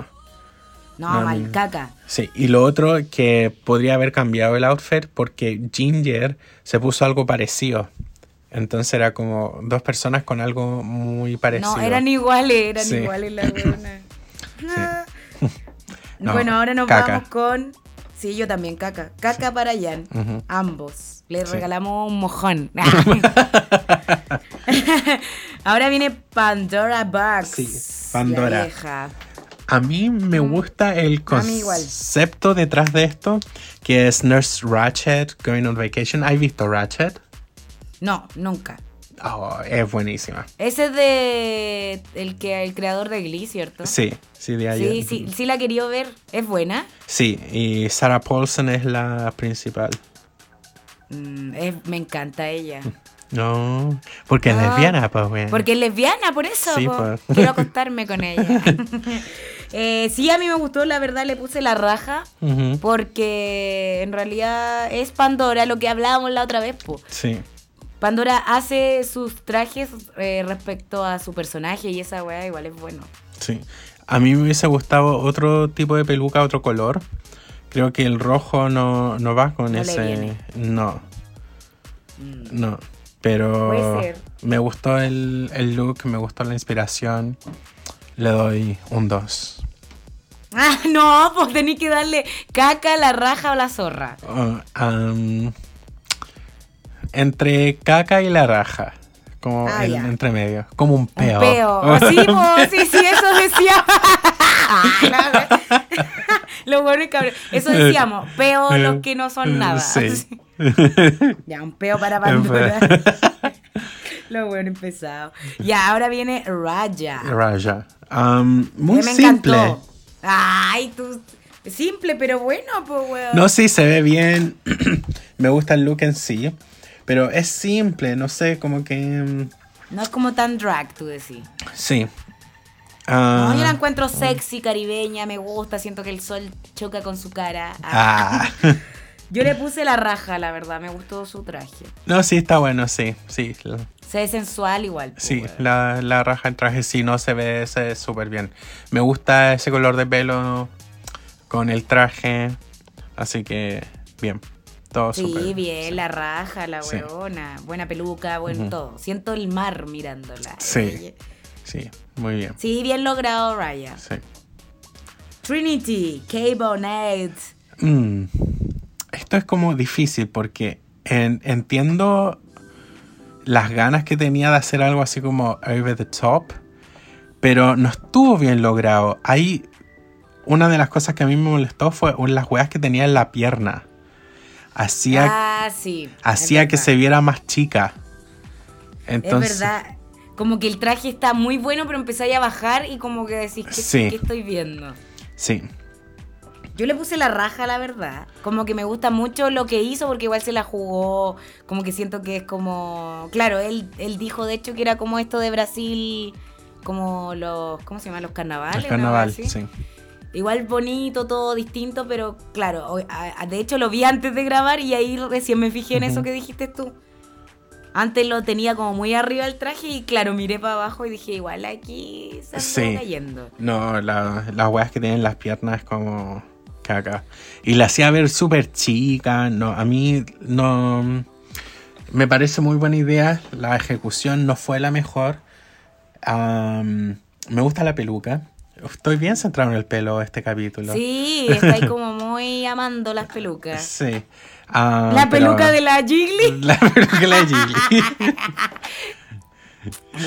Speaker 1: No,
Speaker 2: No,
Speaker 1: mal, caca.
Speaker 2: Sí, y lo otro que podría haber cambiado el outfit porque Ginger se puso algo parecido. Entonces era como dos personas con algo muy parecido.
Speaker 1: No, eran iguales, eran
Speaker 2: Sí.
Speaker 1: iguales las [LAUGHS] buenas. [LAUGHS] [LAUGHS]
Speaker 2: No,
Speaker 1: bueno, ahora nos
Speaker 2: caca.
Speaker 1: vamos con. Sí, yo también, caca. Caca para Jan. Ambos. Le
Speaker 2: Sí.
Speaker 1: regalamos un mojón. [LAUGHS] [LAUGHS] ahora viene Pandora Box.
Speaker 2: Sí, Pandora.
Speaker 1: La.
Speaker 2: A mí me gusta el
Speaker 1: Mm. A mí igual.
Speaker 2: concepto detrás de esto, que es Nurse Ratchet Going on Vacation. ¿Has visto Ratchet?
Speaker 1: No, nunca.
Speaker 2: Oh, es buenísima.
Speaker 1: Ese es de el que el creador de Glee, ¿cierto?
Speaker 2: Sí, sí, de ayer.
Speaker 1: sí, sí, sí la quería ver. ¿Es buena?
Speaker 2: Sí, y Sarah Paulson es la principal.
Speaker 1: Mm, es- me encanta ella.
Speaker 2: No, porque es
Speaker 1: No,
Speaker 2: lesbiana, pues, güey.
Speaker 1: Porque es lesbiana, por eso.
Speaker 2: Sí, pues.
Speaker 1: Quiero [LAUGHS] acostarme con ella. [LAUGHS] Eh, sí, a mí me gustó, la verdad, le puse la raja. Porque en realidad es Pandora, lo que hablábamos la otra vez. po.
Speaker 2: Sí.
Speaker 1: Pandora hace sus trajes eh, respecto a su personaje y esa weá igual es bueno.
Speaker 2: Sí. A mí me hubiese gustado otro tipo de peluca, otro color. Creo que el rojo no, no va con
Speaker 1: No le
Speaker 2: ese.
Speaker 1: viene.
Speaker 2: No,
Speaker 1: Mm.
Speaker 2: no. Pero
Speaker 1: Puede ser.
Speaker 2: me gustó el, el look, me gustó la inspiración. Le doy un 2.
Speaker 1: Ah, [LAUGHS] no, pues tenés que darle caca, la raja o la zorra.
Speaker 2: Entre caca y la raja. Como
Speaker 1: Ah,
Speaker 2: el entre medio. Como un
Speaker 1: Un
Speaker 2: peo.
Speaker 1: peo. Oh, sí, sí, sí, eso decía. [LAUGHS] [LAUGHS] Lo bueno es cabrón. Eso decíamos, peo los que no son nada.
Speaker 2: Sí. [LAUGHS]
Speaker 1: Ya, un peo para Pandora. Lo bueno empezado. Ya, ahora viene Raya.
Speaker 2: Raja. Um, muy
Speaker 1: me
Speaker 2: simple.
Speaker 1: encantó. Ay, tú. Simple, pero bueno, pues, weón.
Speaker 2: No, sí, se ve bien. [CLEARS THROAT] Me gusta el look en sí. Pero es simple, no sé, como que. mm,
Speaker 1: No es como tan drag, tú decís.
Speaker 2: Sí.
Speaker 1: No,
Speaker 2: Ah,
Speaker 1: yo la encuentro sexy, caribeña, me gusta, siento que el sol choca con su cara. Ah.
Speaker 2: ah. [LAUGHS]
Speaker 1: Yo le puse la raja, la verdad, me gustó su traje.
Speaker 2: No, sí, está bueno, sí. Sí,
Speaker 1: Se ve sensual igual. pues,
Speaker 2: sí la, la raja del traje sí no se ve se ve súper bien. Me gusta ese color de pelo con el traje. Así que, bien. Todo
Speaker 1: Sí, bien,
Speaker 2: sí.
Speaker 1: la raja, la
Speaker 2: Sí.
Speaker 1: huevona, buena peluca, buen
Speaker 2: Ujú.
Speaker 1: todo. Siento el mar mirándola.
Speaker 2: Sí. Sí, muy bien.
Speaker 1: Sí, bien logrado, Raya.
Speaker 2: Sí.
Speaker 1: Trinity, K-Bonnet.
Speaker 2: Mm, Esto es como difícil porque en- entiendo las ganas que tenía de hacer algo así como over the top, pero no estuvo bien logrado. Ahí, una de las cosas que a mí me molestó fue las weas que tenía en la pierna. Hacía,
Speaker 1: Ah, sí.
Speaker 2: hacía que se viera más chica. Entonces,
Speaker 1: Es verdad. Como que el traje está muy bueno, pero empezáis a bajar y como que decís, ¿qué,
Speaker 2: Sí.
Speaker 1: qué estoy viendo?
Speaker 2: sí.
Speaker 1: Yo le puse la raja, la verdad. Como que me gusta mucho lo que hizo porque igual se la jugó. Como que siento que es como... Claro, él, él dijo de hecho que era como esto de Brasil, como los... ¿Cómo se llama? Los carnavales. Una
Speaker 2: carnaval, sí.
Speaker 1: Igual bonito, todo distinto, pero claro, de hecho lo vi antes de grabar y ahí recién me fijé en eso que dijiste tú. Antes lo tenía como muy arriba el traje y claro, miré para abajo y dije, igual aquí se
Speaker 2: Sí.
Speaker 1: cayendo.
Speaker 2: No, la- las weas que tienen las piernas como caca. Y la hacía ver súper chica. No, a mí no. Me parece muy buena idea. La ejecución no fue la mejor. Me gusta la peluca. Estoy bien centrado en el pelo este capítulo.
Speaker 1: Sí, ahí como muy amando las pelucas. [LAUGHS]
Speaker 2: Sí. Ah,
Speaker 1: La
Speaker 2: pero-
Speaker 1: peluca de la Jiggly. [LAUGHS]
Speaker 2: La peluca de la Gigli. [LAUGHS]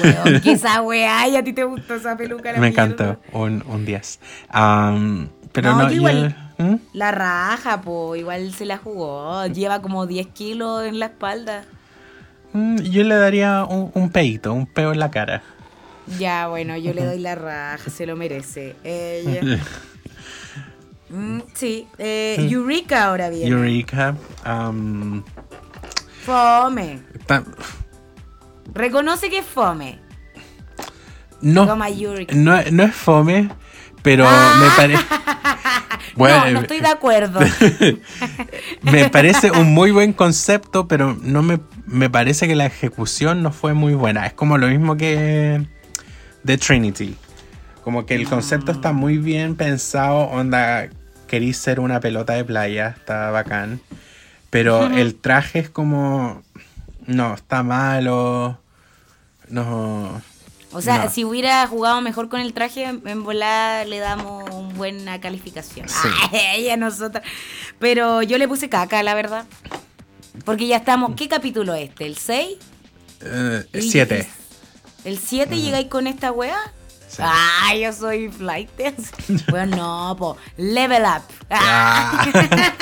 Speaker 1: Weón, que esa weá, y a ti te gustó esa peluca. la
Speaker 2: Me encantó. Un, un 10. Am, pero
Speaker 1: No,
Speaker 2: no,
Speaker 1: igual-
Speaker 2: ¿Mm?
Speaker 1: La raja, po, igual se la jugó. Lleva como 10 kilos en la espalda.
Speaker 2: Mm, Yo le daría un, un peito, un peo en la cara.
Speaker 1: Ya, bueno, yo le doy la raja, se lo merece. Ella. [LAUGHS] Mm, sí, eh, Eureka ahora viene.
Speaker 2: Eureka. am,
Speaker 1: Fome. Reconoce que es fome.
Speaker 2: no, no, no es fome, pero
Speaker 1: Ah.
Speaker 2: me parece. [LAUGHS]
Speaker 1: no, no estoy de acuerdo. [LAUGHS]
Speaker 2: me parece un muy buen concepto, pero no me, me parece que la ejecución no fue muy buena. Es como lo mismo que de Trinity. Como que el concepto está muy bien pensado, onda, querís ser una pelota de playa, está bacán. Pero el traje es como, no, está malo, no...
Speaker 1: O sea,
Speaker 2: No.
Speaker 1: si hubiera jugado mejor con el traje, en volada le damos una buena calificación.
Speaker 2: Sí. [LAUGHS]
Speaker 1: Ay, ella, nosotros. Pero yo le puse caca, la verdad. Porque ya estamos. ¿Qué capítulo es este? ¿El 6?
Speaker 2: eh,
Speaker 1: El
Speaker 2: siete.
Speaker 1: diez- ¿El 7 llegáis con esta wea?
Speaker 2: Sí.
Speaker 1: Ay, yo soy flight. bueno, [LAUGHS] no, po. Level up.
Speaker 2: Ah. [LAUGHS]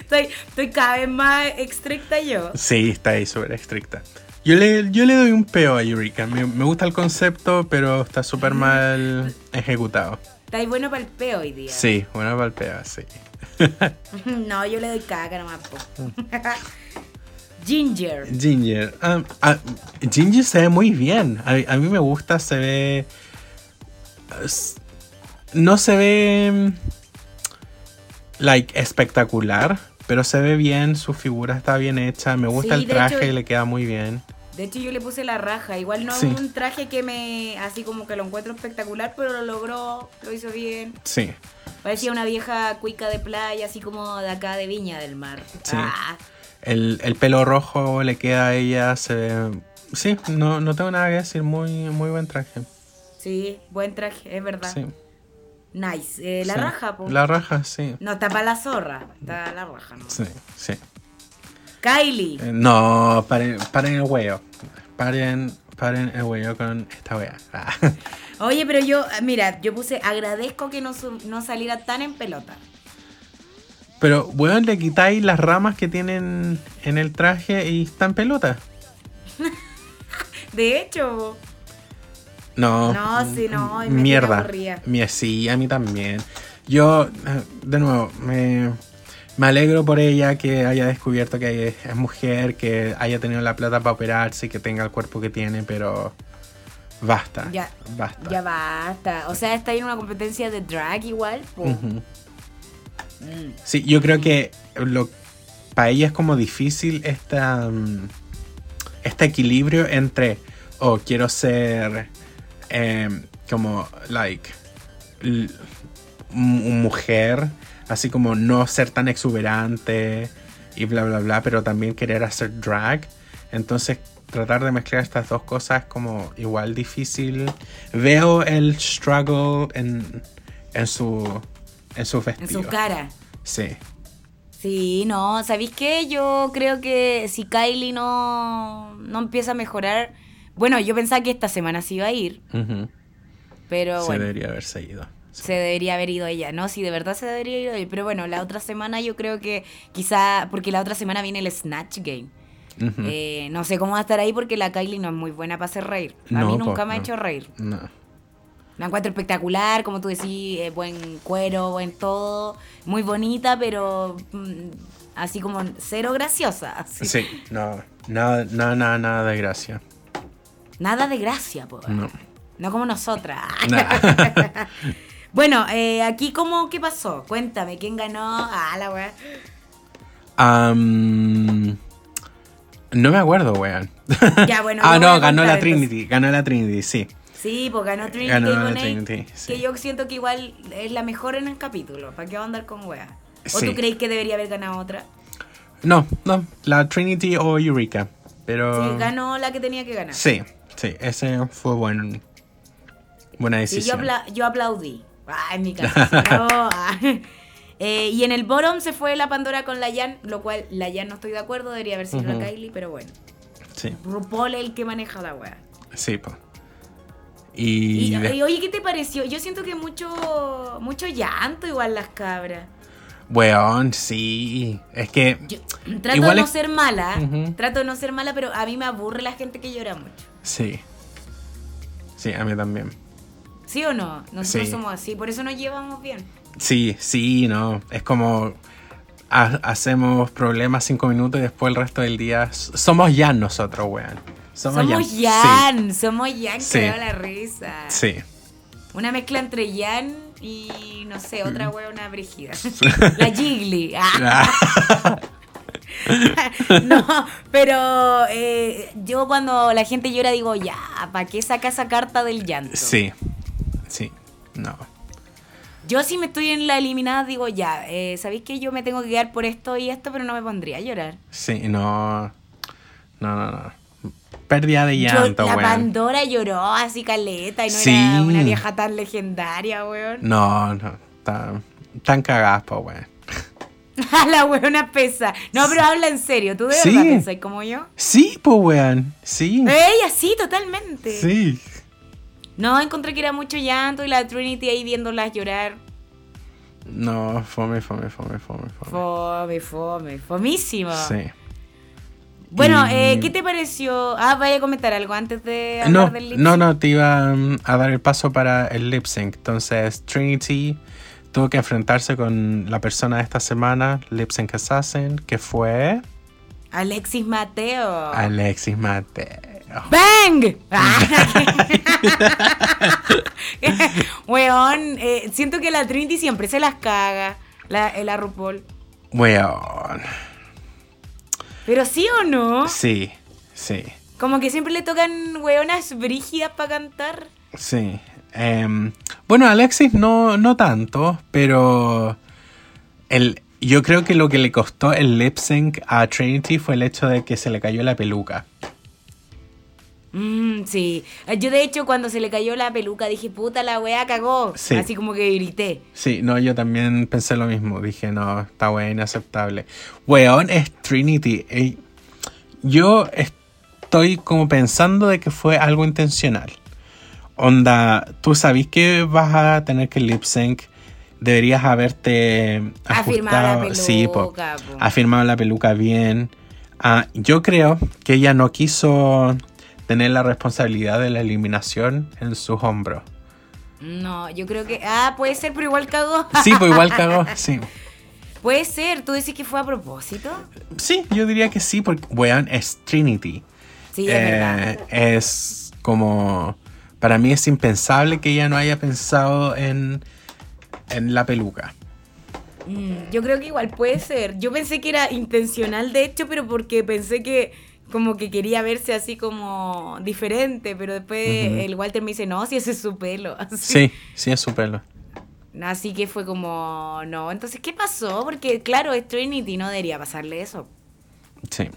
Speaker 1: estoy, estoy cada vez más estricta yo.
Speaker 2: Sí, está ahí súper estricta. Yo le, yo le doy un peo a Eureka. Me, me gusta el concepto, pero está súper mal ejecutado.
Speaker 1: Está ahí bueno para el peo hoy día.
Speaker 2: Sí, bueno para el peo, sí. [LAUGHS]
Speaker 1: No, yo le doy caca nomás. po. Ginger.
Speaker 2: Ginger. um, Ginger se ve muy bien. A, a mí me gusta, se ve... No se ve... mm, Like, espectacular. Pero se ve bien, su figura está bien hecha. Me gusta
Speaker 1: Sí,
Speaker 2: el traje,
Speaker 1: hecho-
Speaker 2: le queda muy bien.
Speaker 1: De hecho, yo le puse la raja. Igual no
Speaker 2: Sí.
Speaker 1: es un traje que me. Así como que lo encuentro espectacular, pero lo logró, lo hizo bien.
Speaker 2: Sí.
Speaker 1: Parecía una vieja cuica de playa, así como de acá de Viña del Mar.
Speaker 2: Sí.
Speaker 1: Ah,
Speaker 2: El, el pelo rojo le queda a ella, se. Sí, no, no tengo nada que decir, muy, muy buen traje.
Speaker 1: sí, buen traje, es verdad.
Speaker 2: Sí.
Speaker 1: Nice. Eh, la
Speaker 2: sí.
Speaker 1: raja, po.
Speaker 2: La raja, sí.
Speaker 1: No, está para la zorra. Está la raja, ¿no?
Speaker 2: Sí, sí.
Speaker 1: Kylie.
Speaker 2: Eh, No, paren, paren el huevo. Paren, paren el huevo con esta wea. Ah. [LAUGHS]
Speaker 1: Oye, pero yo, mira, yo puse agradezco que no, no saliera tan en pelota.
Speaker 2: Pero, weón, le quitáis las ramas que tienen en el traje y están pelotas. [LAUGHS]
Speaker 1: De hecho,
Speaker 2: No.
Speaker 1: No, sí, no, y me
Speaker 2: Mierda. Mie- Sí, a mí también. Yo, de nuevo, me, me alegro por ella que haya descubierto que es mujer, que haya tenido la plata para operarse y que tenga el cuerpo que tiene, pero basta.
Speaker 1: Ya-
Speaker 2: basta.
Speaker 1: ya basta. O sea, está en una competencia de drag igual. Mm.
Speaker 2: Sí, yo creo que para ella es como difícil esta, mm, este equilibrio entre, oh, quiero ser em, como, like, m- mujer, así como no ser tan exuberante y bla, bla, bla, pero también querer hacer drag. Entonces, tratar de mezclar estas dos cosas es como igual difícil. Veo el struggle en, en su, en su
Speaker 1: En
Speaker 2: vestido.
Speaker 1: su cara.
Speaker 2: Sí.
Speaker 1: Sí, Sí, no, ¿sabéis qué? Yo creo que si Kylie no, no empieza a mejorar. Bueno, yo pensaba que esta semana se iba a ir,
Speaker 2: Ujú.
Speaker 1: pero
Speaker 2: Se
Speaker 1: bueno.
Speaker 2: debería haberse ido. Sí.
Speaker 1: Se debería haber ido ella, ¿no? Sí, de verdad se debería ir hoy. Pero bueno, la otra semana yo creo que quizá, porque la otra semana viene el Snatch Game. Eh, no sé cómo va a estar ahí porque la Kylie no es muy buena para hacer reír. A
Speaker 2: No,
Speaker 1: mí
Speaker 2: po,
Speaker 1: nunca me ha hecho reír.
Speaker 2: No.
Speaker 1: La encuentro espectacular, como tú decís, eh, buen cuero, buen todo. Muy bonita, pero mm, así como cero graciosa. así.
Speaker 2: Sí, no. Nada, nada, nada, nada de gracia.
Speaker 1: Nada de gracia, po.
Speaker 2: No.
Speaker 1: No como nosotras.
Speaker 2: Nah. [LAUGHS]
Speaker 1: bueno, eh, aquí, ¿cómo, ¿qué pasó? Cuéntame, ¿quién ganó? Ah, la weá.
Speaker 2: Am, no me acuerdo, weón.
Speaker 1: Ya, bueno, [LAUGHS]
Speaker 2: ah, no, ganó la Trinity. Ganó la Trinity, sí.
Speaker 1: Sí, pues ganó Trinity
Speaker 2: Ganó Trinity, sí.
Speaker 1: que yo siento que igual es la mejor en el capítulo. ¿Para qué va a andar con wea? ¿O
Speaker 2: Sí.
Speaker 1: tú crees que debería haber ganado otra?
Speaker 2: No, no. La Trinity o Eureka. Pero.
Speaker 1: Sí, ganó la que tenía que ganar.
Speaker 2: Sí, sí, ese fue buen, buena
Speaker 1: Sí, yo,
Speaker 2: decisión.
Speaker 1: apla- yo aplaudí. Ah, en mi [LAUGHS] casa. no, ah. [LAUGHS] Eh, y en el bottom se fue la Pandora con la Jan, lo cual la Jan no estoy de acuerdo, debería haber sido
Speaker 2: Ujú.
Speaker 1: la Kylie, pero bueno.
Speaker 2: Sí,
Speaker 1: RuPaul es el que maneja la wea.
Speaker 2: sí, po. Y,
Speaker 1: Y,
Speaker 2: de-
Speaker 1: y, oye, ¿qué te pareció? Yo siento que mucho mucho llanto igual las cabras.
Speaker 2: weón, sí. Es que,
Speaker 1: Yo trato
Speaker 2: Igual
Speaker 1: de no
Speaker 2: es-
Speaker 1: ser mala, trato de no ser mala, pero a mí me aburre la gente que llora mucho.
Speaker 2: sí. Sí, a mí también.
Speaker 1: ¿Sí o no? Nosotros
Speaker 2: Sí.
Speaker 1: somos así, por eso nos llevamos bien.
Speaker 2: Sí, sí, no. Es como ha- hacemos problemas cinco minutos y después el resto del día somos ya nosotros, weón. Somos,
Speaker 1: Somos
Speaker 2: Jan.
Speaker 1: Jan, somos Jan
Speaker 2: Sí.
Speaker 1: que da la risa.
Speaker 2: Sí.
Speaker 1: Una mezcla entre Jan y, no sé,
Speaker 2: Mm.
Speaker 1: otra wea, una brígida. [LAUGHS] la Jiggly. [LAUGHS] Ah.
Speaker 2: Ah, [LAUGHS]
Speaker 1: no, pero eh, yo cuando la gente llora digo, ya, ¿para qué saca esa carta del llanto?
Speaker 2: sí. Sí. No.
Speaker 1: Yo si me estoy en la eliminada digo, ya, eh, ¿sabéis que yo me tengo que quedar por esto y esto, pero no me pondría a llorar?
Speaker 2: Sí, no. No, no, no. Pérdida de
Speaker 1: Yo-
Speaker 2: llanto,
Speaker 1: la
Speaker 2: weón.
Speaker 1: Pandora lloró así caleta y no
Speaker 2: Sí.
Speaker 1: era una vieja tan legendaria, weón.
Speaker 2: No, no. Tan, tan cagadas, po, weón. [LAUGHS]
Speaker 1: la weona pesa. No, pero habla en serio, ¿tú de
Speaker 2: Sí.
Speaker 1: verdad pensáis como yo?
Speaker 2: Sí, po, weón. Sí.
Speaker 1: Ella sí, totalmente.
Speaker 2: Sí.
Speaker 1: No, encontré que era mucho llanto y la Trinity ahí viéndolas llorar.
Speaker 2: No, fome, fome, fome, fome, fome.
Speaker 1: Fome, fome, fomísimo.
Speaker 2: Sí.
Speaker 1: Bueno,
Speaker 2: Y-
Speaker 1: eh, ¿qué te pareció? Ah, vaya a comentar algo antes de hablar
Speaker 2: No,
Speaker 1: del lip
Speaker 2: no,
Speaker 1: sync.
Speaker 2: no, te iba mm, a dar el paso para el lip sync. Entonces, Trinity tuvo que enfrentarse con la persona de esta semana, Lip Sync Assassin, que fue
Speaker 1: Alexis Mateo.
Speaker 2: Alexis Mateo.
Speaker 1: ¡Bang! [LAUGHS] [LAUGHS] Weón, eh, siento que la Trinity siempre se las caga, la, la RuPaul.
Speaker 2: Weón.
Speaker 1: Pero sí o no,
Speaker 2: Sí, sí,
Speaker 1: como que siempre le tocan weonas brígidas para cantar.
Speaker 2: sí. Em, bueno, Alexis no, no tanto, pero el, yo creo que lo que le costó el lip sync a Trinity fue el hecho de que se le cayó la peluca.
Speaker 1: Mm, sí, yo de hecho cuando se le cayó la peluca dije, puta, la wea cagó.
Speaker 2: Sí.
Speaker 1: Así como que grité.
Speaker 2: Sí, no, yo también pensé lo mismo. Dije, no, está weón, inaceptable. Weón es Trinity. Ey, yo estoy como pensando de que fue algo intencional. Onda, tú sabes que vas a tener que lip sync. Deberías haberte
Speaker 1: Afirmado la.
Speaker 2: Sí, po.
Speaker 1: peluca, po.
Speaker 2: Afirmado la peluca bien. Ah, yo creo que ella no quiso tener la responsabilidad de la eliminación en sus hombros.
Speaker 1: No, yo creo que... Ah, puede ser, pero igual cagó.
Speaker 2: Sí, pues igual cagó, [LAUGHS] sí.
Speaker 1: puede ser, tú decís que fue a propósito.
Speaker 2: Sí, yo diría que sí, porque, weón, es Trinity.
Speaker 1: Sí, es
Speaker 2: Eh,
Speaker 1: verdad.
Speaker 2: Es como. Para mí es impensable que ella no haya pensado en, en la peluca.
Speaker 1: Mm, yo creo que igual puede ser. Yo pensé que era intencional, de hecho, pero porque pensé que como que quería verse así como diferente, pero después el Walter me dice, no, si ese es su pelo. [LAUGHS] Así.
Speaker 2: Sí, sí, es su pelo.
Speaker 1: Así que fue como, no, entonces, ¿qué pasó? Porque claro, es Trinity, no debería pasarle eso.
Speaker 2: Sí.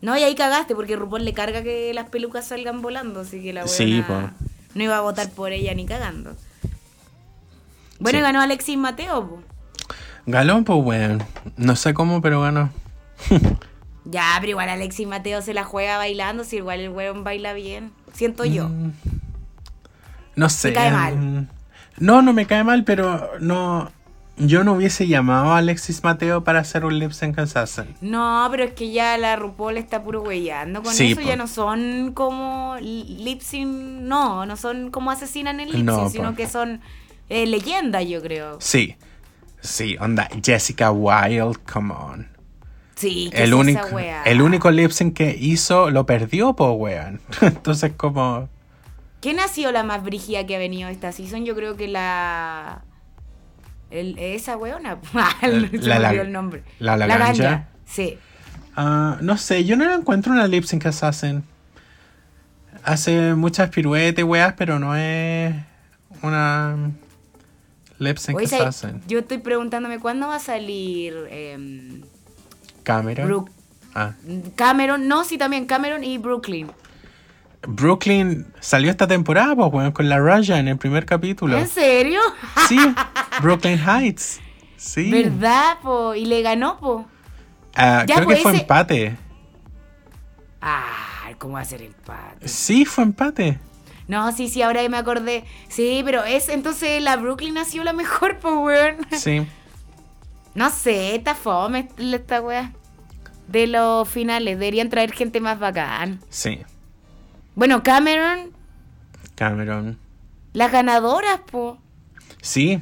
Speaker 1: No, y ahí cagaste, porque RuPaul le carga que las pelucas salgan volando, así que la
Speaker 2: Sí,
Speaker 1: buena no iba a votar por ella ni cagando. Bueno,
Speaker 2: Sí.
Speaker 1: ganó Alexis Mateo. po.
Speaker 2: Ganó, pues, weón. No sé cómo, pero ganó. [LAUGHS]
Speaker 1: Ya, pero igual Alexis Mateo se la juega bailando, si igual el weón baila bien. Siento yo.
Speaker 2: Mm, No sé.
Speaker 1: Me cae mal.
Speaker 2: mm, No, no me cae mal, pero no. Yo no hubiese llamado a Alexis Mateo para hacer un lip sync assassin.
Speaker 1: No, pero es que ya la RuPaul está puro weyando. Con
Speaker 2: Sí,
Speaker 1: eso
Speaker 2: po.
Speaker 1: ya no son como lip sync, no, no son como asesinan el lip sync,
Speaker 2: No,
Speaker 1: sino
Speaker 2: po.
Speaker 1: que son eh, leyendas, yo creo.
Speaker 2: Sí. Sí, onda. Jessica Wilde, come on.
Speaker 1: Sí, ¿qué
Speaker 2: El
Speaker 1: es
Speaker 2: único,
Speaker 1: esa wea?
Speaker 2: el único lip sync que hizo lo perdió, po, weón. [LAUGHS] Entonces, como.
Speaker 1: ¿Quién ha sido la más brígida que ha venido esta season? Yo creo que la... el- esa weona. [LAUGHS] Se me
Speaker 2: La- la-
Speaker 1: olvidó el nombre.
Speaker 2: la Laganja.
Speaker 1: Sí.
Speaker 2: Ah, no sé, yo no la encuentro una lip sync assassin. Hace muchas piruetas y weas, pero no es una lip sync
Speaker 1: Oye,
Speaker 2: assassin.
Speaker 1: yo estoy preguntándome cuándo va a salir em,
Speaker 2: Cameron.
Speaker 1: Brook-
Speaker 2: Ah.
Speaker 1: Cameron. No, sí, también Cameron y Brooklyn.
Speaker 2: Brooklyn salió esta temporada, pues, weón, con la Raya en el primer capítulo.
Speaker 1: ¿En serio?
Speaker 2: Sí, [LAUGHS] Brooklyn Heights. Sí.
Speaker 1: ¿Verdad, po? Y le ganó, po.
Speaker 2: Ah,
Speaker 1: Ya,
Speaker 2: creo
Speaker 1: pues,
Speaker 2: que fue
Speaker 1: ese-
Speaker 2: empate.
Speaker 1: Ah, ¿cómo va a ser empate?
Speaker 2: Sí, fue empate.
Speaker 1: No, sí, sí, ahora me acordé. Sí, pero es entonces la Brooklyn ha sido la mejor, [LAUGHS] po, weón.
Speaker 2: Sí.
Speaker 1: No sé, está fome esta weá. De los finales, deberían traer gente más bacán.
Speaker 2: Sí.
Speaker 1: Bueno, Cameron,
Speaker 2: Cameron.
Speaker 1: las ganadoras, po.
Speaker 2: Sí.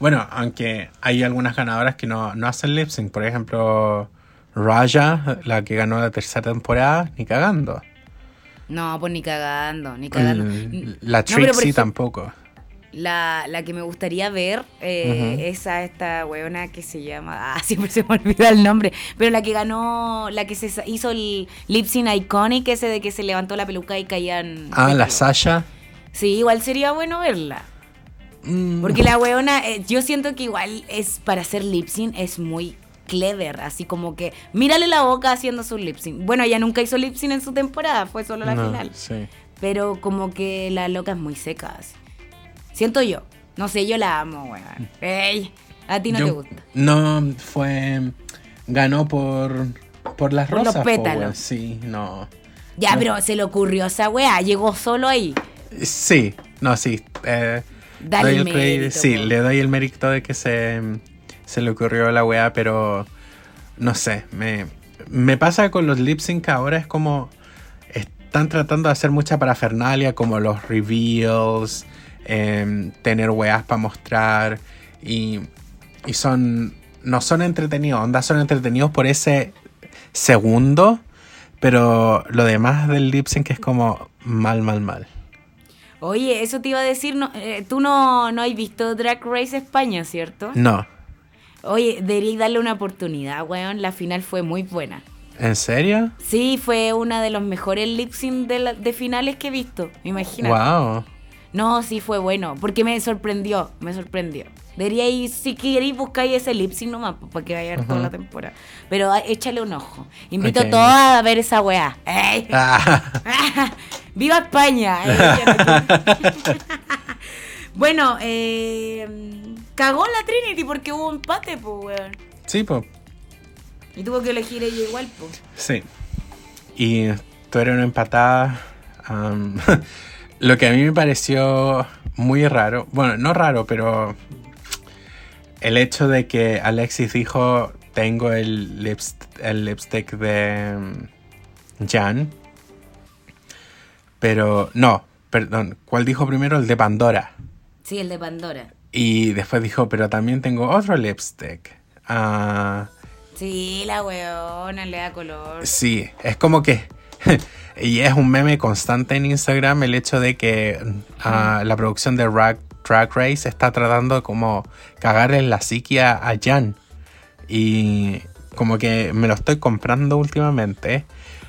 Speaker 2: Bueno, aunque hay algunas ganadoras que no, no hacen lip sync. Por ejemplo, Raja, la que ganó la tercera temporada, ni cagando.
Speaker 1: No, pues ni cagando, ni cagando.
Speaker 2: La
Speaker 1: No,
Speaker 2: Trixie
Speaker 1: ejemplo,
Speaker 2: tampoco.
Speaker 1: La, la que me gustaría ver eh, es a esta weona que se llama. [LAUGHS] Ah, siempre se me olvida el nombre. Pero la que ganó, la que se hizo el lip sync iconic, ese de que se levantó la peluca y caían.
Speaker 2: Ah, la. Sasha.
Speaker 1: Sí, igual sería bueno verla.
Speaker 2: Mm,
Speaker 1: Porque la weona, eh, yo siento que igual es para hacer lip sync es muy clever, así como que mírale la boca haciendo su lip sync. Bueno, ella nunca hizo lip sync en su temporada, fue solo la
Speaker 2: no,
Speaker 1: final.
Speaker 2: Sí.
Speaker 1: Pero como que la loca es muy seca. así. Siento yo. No sé, yo la amo, weón. Ey, a ti no
Speaker 2: Yo-
Speaker 1: te gusta.
Speaker 2: No, fue. Ganó por. Por las
Speaker 1: Por los
Speaker 2: rosas. po,
Speaker 1: pétalos.
Speaker 2: Sí, no.
Speaker 1: Ya,
Speaker 2: No.
Speaker 1: pero se le ocurrió esa weá, llegó solo ahí.
Speaker 2: Sí, no, sí. eh,
Speaker 1: Dale el mérito,
Speaker 2: Sí, le doy el mérito de que se, se le ocurrió la weá, pero no sé. Me, me pasa con los lip sync ahora es como. Están tratando de hacer mucha parafernalia, como los reveals, em, tener weas para mostrar. Y, y son. No son entretenidos, onda, son entretenidos por ese segundo. Pero lo demás del lip sync es como mal, mal, mal.
Speaker 1: Oye, eso te iba a decir, no, eh, tú no, no has visto Drag Race España, ¿cierto?
Speaker 2: No.
Speaker 1: Oye, deberíais darle una oportunidad, weón. La final fue muy buena.
Speaker 2: ¿En serio?
Speaker 1: Sí, fue una de los mejores lip sync de, la- de finales que he visto. Imagínate.
Speaker 2: Wow.
Speaker 1: No, sí fue bueno, porque me sorprendió, me sorprendió. Deberíais, si queréis, buscáis ese lip sync nomás, pues, para que vaya a ver toda la temporada. Pero ah, échale un ojo. Invito
Speaker 2: Ok.
Speaker 1: a todos a ver esa weá. ¡Ey!
Speaker 2: Ah, [LAUGHS]
Speaker 1: ¡Viva España! Ey, [LAUGHS] bueno, eh, cagó la Trinity porque hubo empate, pues, weón.
Speaker 2: sí, pues.
Speaker 1: Y tuvo que elegir ella igual, pues.
Speaker 2: Sí. Y tuvieron empatada. am, [LAUGHS] lo que a mí me pareció muy raro. Bueno, no raro, pero. El hecho de que Alexis dijo: Tengo el, lipst- el lipstick de mm, Jan. Pero no, perdón. ¿Cuál dijo primero? El de Pandora.
Speaker 1: Sí, el de Pandora.
Speaker 2: Y después dijo: Pero también tengo otro lipstick. Ah.
Speaker 1: Sí, la weona le da color.
Speaker 2: Sí, es como que. [LAUGHS] y es un meme constante en Instagram el hecho de que ah, la producción de Drag Race está tratando de como cagar en la psiquia a Jan. Y como que me lo estoy comprando últimamente.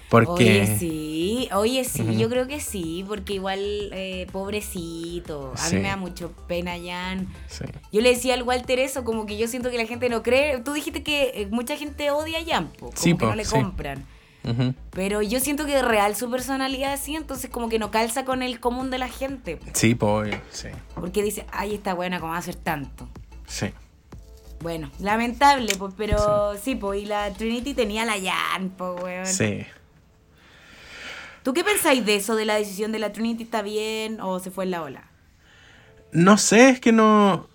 Speaker 2: Porque.
Speaker 1: Oye, sí, oye, sí, yo creo que sí, porque igual, eh, pobrecito, a
Speaker 2: Sí.
Speaker 1: mí me da mucho pena, Jan.
Speaker 2: Sí.
Speaker 1: Yo le decía al Walter eso, como que yo siento que la gente no cree. Tú dijiste que eh, mucha gente odia a Jan, po, como
Speaker 2: Sí,
Speaker 1: que
Speaker 2: po,
Speaker 1: no le
Speaker 2: sí.
Speaker 1: Pero yo siento que real su personalidad así, entonces como que no calza con el común de la gente.
Speaker 2: Sí, pues, sí.
Speaker 1: Porque dice, ay, esta buena, ¿cómo va a hacer tanto?
Speaker 2: Sí.
Speaker 1: Bueno, lamentable, pues, pero sí, pues, y la Trinity tenía la Jan, pues, weón.
Speaker 2: Sí.
Speaker 1: ¿Tú qué pensáis de eso, de la decisión de la Trinity? ¿Está bien o se fue en la ola?
Speaker 2: No sé, es que no.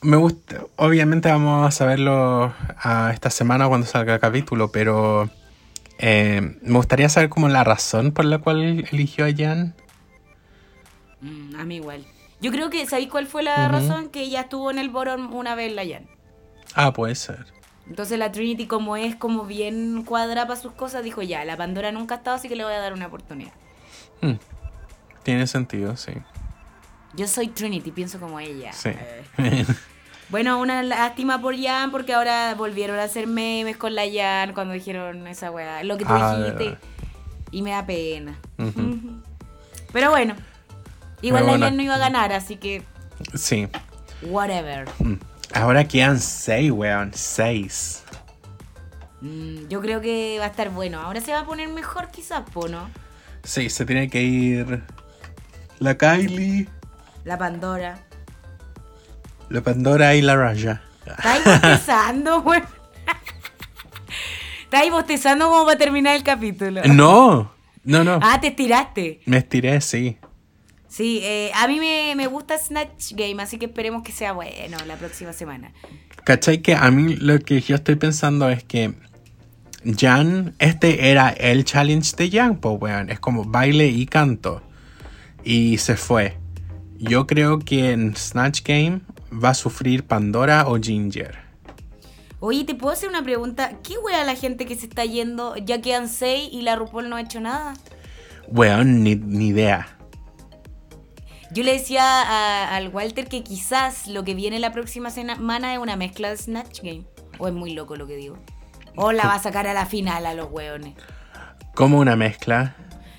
Speaker 2: Me gusta. Obviamente vamos a saberlo a esta semana cuando salga el capítulo, pero eh, me gustaría saber como la razón por la cual eligió a Jan.
Speaker 1: Mm, a mí igual. Yo creo que, ¿sabéis cuál fue la razón? Que ella estuvo en el Boron una vez la Jan.
Speaker 2: Ah, puede ser.
Speaker 1: Entonces la Trinity, como es como bien cuadrada para sus cosas, dijo ya, la Pandora nunca ha estado, así que le voy a dar una oportunidad.
Speaker 2: Hmm. Tiene sentido, sí.
Speaker 1: Yo soy Trinity, pienso como ella.
Speaker 2: Sí.
Speaker 1: Eh. [LAUGHS] Bueno, una lástima por Jan, porque ahora volvieron a hacer memes con la Jan cuando dijeron esa weá. Lo que tú
Speaker 2: Ah,
Speaker 1: dijiste.
Speaker 2: verdad.
Speaker 1: Y me da pena. Pero bueno. Igual la. Jan no iba a ganar, así que.
Speaker 2: Sí.
Speaker 1: Whatever.
Speaker 2: Mm. Ahora quedan seis, weón. Seis.
Speaker 1: Mm, yo creo que va a estar bueno. Ahora se va a poner mejor, quizás, po, ¿no?
Speaker 2: Sí, se tiene que ir la Kylie,
Speaker 1: La Pandora.
Speaker 2: La Pandora y la Raya.
Speaker 1: ¿Estáis bostezando, [LAUGHS] weón? ¿Estáis bostezando como para terminar el capítulo?
Speaker 2: No, no, no.
Speaker 1: Ah, te estiraste.
Speaker 2: Me estiré, sí.
Speaker 1: Sí, eh, a mí me, me gusta Snatch Game, así que esperemos que sea bueno la próxima semana.
Speaker 2: ¿Cachai? Que a mí lo que yo estoy pensando es que Jan, este era el challenge de Jan, pues weón. Es como baile y canto. Y se fue. Yo creo que en Snatch Game va a sufrir Pandora o Ginger.
Speaker 1: Oye, ¿te puedo hacer una pregunta? ¿Qué wea la gente que se está yendo? Ya quedan seis y la RuPaul no ha hecho nada.
Speaker 2: Weón, ni, ni idea.
Speaker 1: Yo le decía al Walter que quizás lo que viene la próxima semana es una mezcla de Snatch Game. O es muy loco lo que digo. O la va a sacar a la final a los hueones.
Speaker 2: Como una mezcla.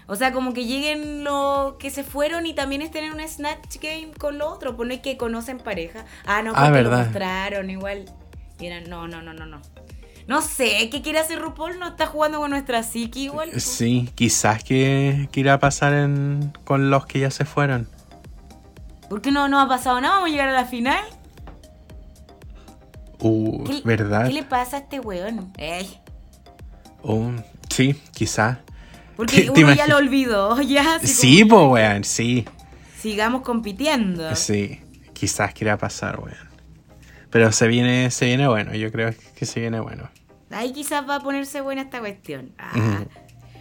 Speaker 1: O sea, como que lleguen los que se fueron y también estén en un Snatch Game con los otros. Pone que conocen pareja. Ah, no,
Speaker 2: Ah,
Speaker 1: porque lo
Speaker 2: verdad.
Speaker 1: mostraron igual. Y eran, no, no, no, no, no. No sé, ¿qué quiere hacer RuPaul? ¿No está jugando con nuestra psique igual? po?
Speaker 2: Sí, quizás que, que irá a pasar en, con los que ya se fueron.
Speaker 1: ¿Por qué no, no ha pasado nada? ¿Vamos a llegar a la final?
Speaker 2: Uh,
Speaker 1: ¿Qué,
Speaker 2: ¿verdad?
Speaker 1: ¿Qué le pasa a este weón? Ey.
Speaker 2: Uh, sí, quizás.
Speaker 1: Porque
Speaker 2: ¿Te-
Speaker 1: uno
Speaker 2: te
Speaker 1: ya lo olvidó, [LAUGHS] ya.
Speaker 2: Sí, pues, weón, sí.
Speaker 1: Sigamos compitiendo.
Speaker 2: Sí, quizás que irá a pasar, weón. Pero se viene, se viene bueno, yo creo que se viene bueno.
Speaker 1: Ahí quizás va a ponerse buena esta cuestión. Ah.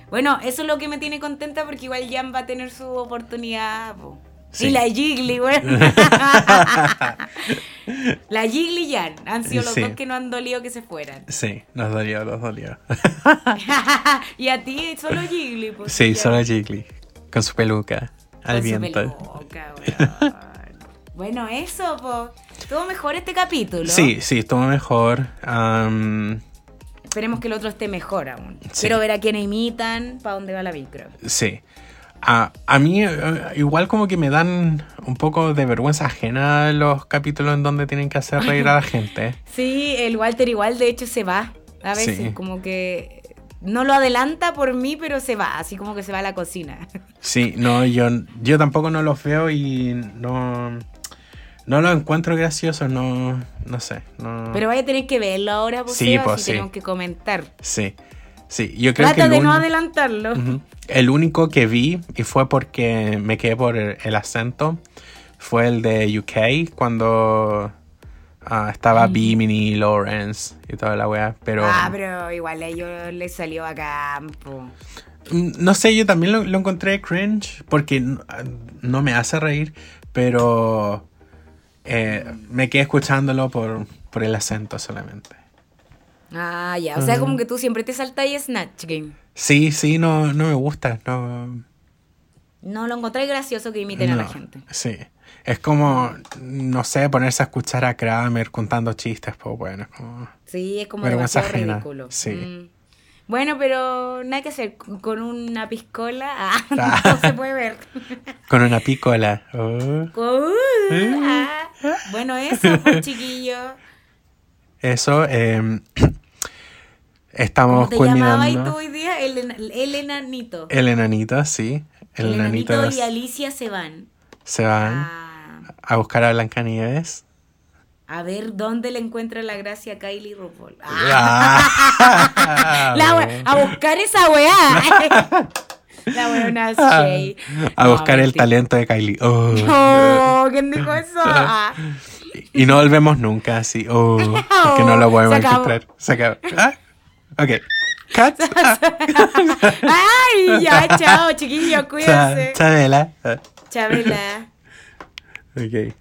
Speaker 1: Bueno, eso es lo que me tiene contenta porque igual Jan va a tener su oportunidad. po.
Speaker 2: Sí.
Speaker 1: Y la Jiggly, güey. [LAUGHS] la Jiggly y Jan han sido los
Speaker 2: Sí.
Speaker 1: dos que no han dolido que se fueran.
Speaker 2: Sí, nos dolió, nos dolió. [LAUGHS]
Speaker 1: y a ti solo Jiggly. Pues,
Speaker 2: sí,
Speaker 1: ya.
Speaker 2: solo Jiggly, con su peluca, al
Speaker 1: Con su
Speaker 2: viento.
Speaker 1: peluca, bueno, eso, po. Estuvo mejor este capítulo.
Speaker 2: Sí, sí, estuvo mejor.
Speaker 1: Esperemos que el otro esté mejor aún.
Speaker 2: Sí.
Speaker 1: Quiero ver a quién imitan, para dónde va la micro.
Speaker 2: sí. A, a mí eh, igual como que me dan un poco de vergüenza ajena los capítulos en donde tienen que hacer reír a la [LAUGHS] gente.
Speaker 1: Sí, el Walter igual de hecho se va. A veces
Speaker 2: Sí.
Speaker 1: como que no lo adelanta por mí, pero se va, así como que se va a la cocina. [LAUGHS]
Speaker 2: Sí, no, yo, yo tampoco no los veo y no, no los encuentro graciosos, no, no sé. No,
Speaker 1: Pero vaya a tener que verlo ahora, pues,
Speaker 2: Sí, pues, sí.
Speaker 1: tenemos que comentar.
Speaker 2: Sí, sí, yo creo
Speaker 1: Trata
Speaker 2: que
Speaker 1: de
Speaker 2: el,
Speaker 1: no adelantarlo.
Speaker 2: El único que vi, y fue porque me quedé por el, acento, fue el de UK, cuando ah, estaba Bimini, Lawrence y toda la wea, pero...
Speaker 1: Ah, pero igual a ellos les salió a campo.
Speaker 2: Mm, No sé, yo también lo, lo encontré cringe porque n- no me hace reír, pero eh, me quedé escuchándolo por, por el acento solamente.
Speaker 1: Ah, ya. O sea, como que tú siempre te saltas y Snatch Game.
Speaker 2: Sí, sí, no, no me gusta. No,
Speaker 1: No lo encontré gracioso que imiten a la gente.
Speaker 2: Sí. Es como, no sé, ponerse a escuchar a Kramer contando chistes, pues bueno, es como...
Speaker 1: Sí, es como demasiado
Speaker 2: ajena,
Speaker 1: ridículo.
Speaker 2: sí.
Speaker 1: Mm. Bueno, pero nada que hacer. Con una piscola ah, [LAUGHS]
Speaker 2: Ah.
Speaker 1: no se puede ver. [LAUGHS]
Speaker 2: Con una pícola. Oh.
Speaker 1: Uh, ah. Bueno, eso, pues, chiquillo.
Speaker 2: Eso, [CLEARS THROAT] eh,
Speaker 1: ¿Cómo
Speaker 2: estamos
Speaker 1: te llamabas tú
Speaker 2: culminando.
Speaker 1: hoy día? El, el enanito.
Speaker 2: El enanito, sí. El,
Speaker 1: El
Speaker 2: enanito,
Speaker 1: enanito y Alicia se van.
Speaker 2: se van
Speaker 1: Ah,
Speaker 2: a buscar a Blancanieves.
Speaker 1: A ver dónde le encuentra la gracia a Kylie RuPaul. Ah.
Speaker 2: Ah, [LAUGHS]
Speaker 1: La a buscar esa weá. [LAUGHS] la weona Shay.
Speaker 2: a
Speaker 1: No,
Speaker 2: buscar el talento de Kylie. Oh.
Speaker 1: No, ¿quién dijo eso? Ah. [LAUGHS]
Speaker 2: Y no volvemos nunca así. Oh, porque no lo [LAUGHS]
Speaker 1: Se acabó.
Speaker 2: encontrar. Se acabó. Ah, ok. Cut. [LAUGHS]
Speaker 1: Ay, ya, chao, chiquillos,
Speaker 2: Cha-
Speaker 1: cuídense.
Speaker 2: Chabela. Ah,
Speaker 1: Chabela.
Speaker 2: Ok.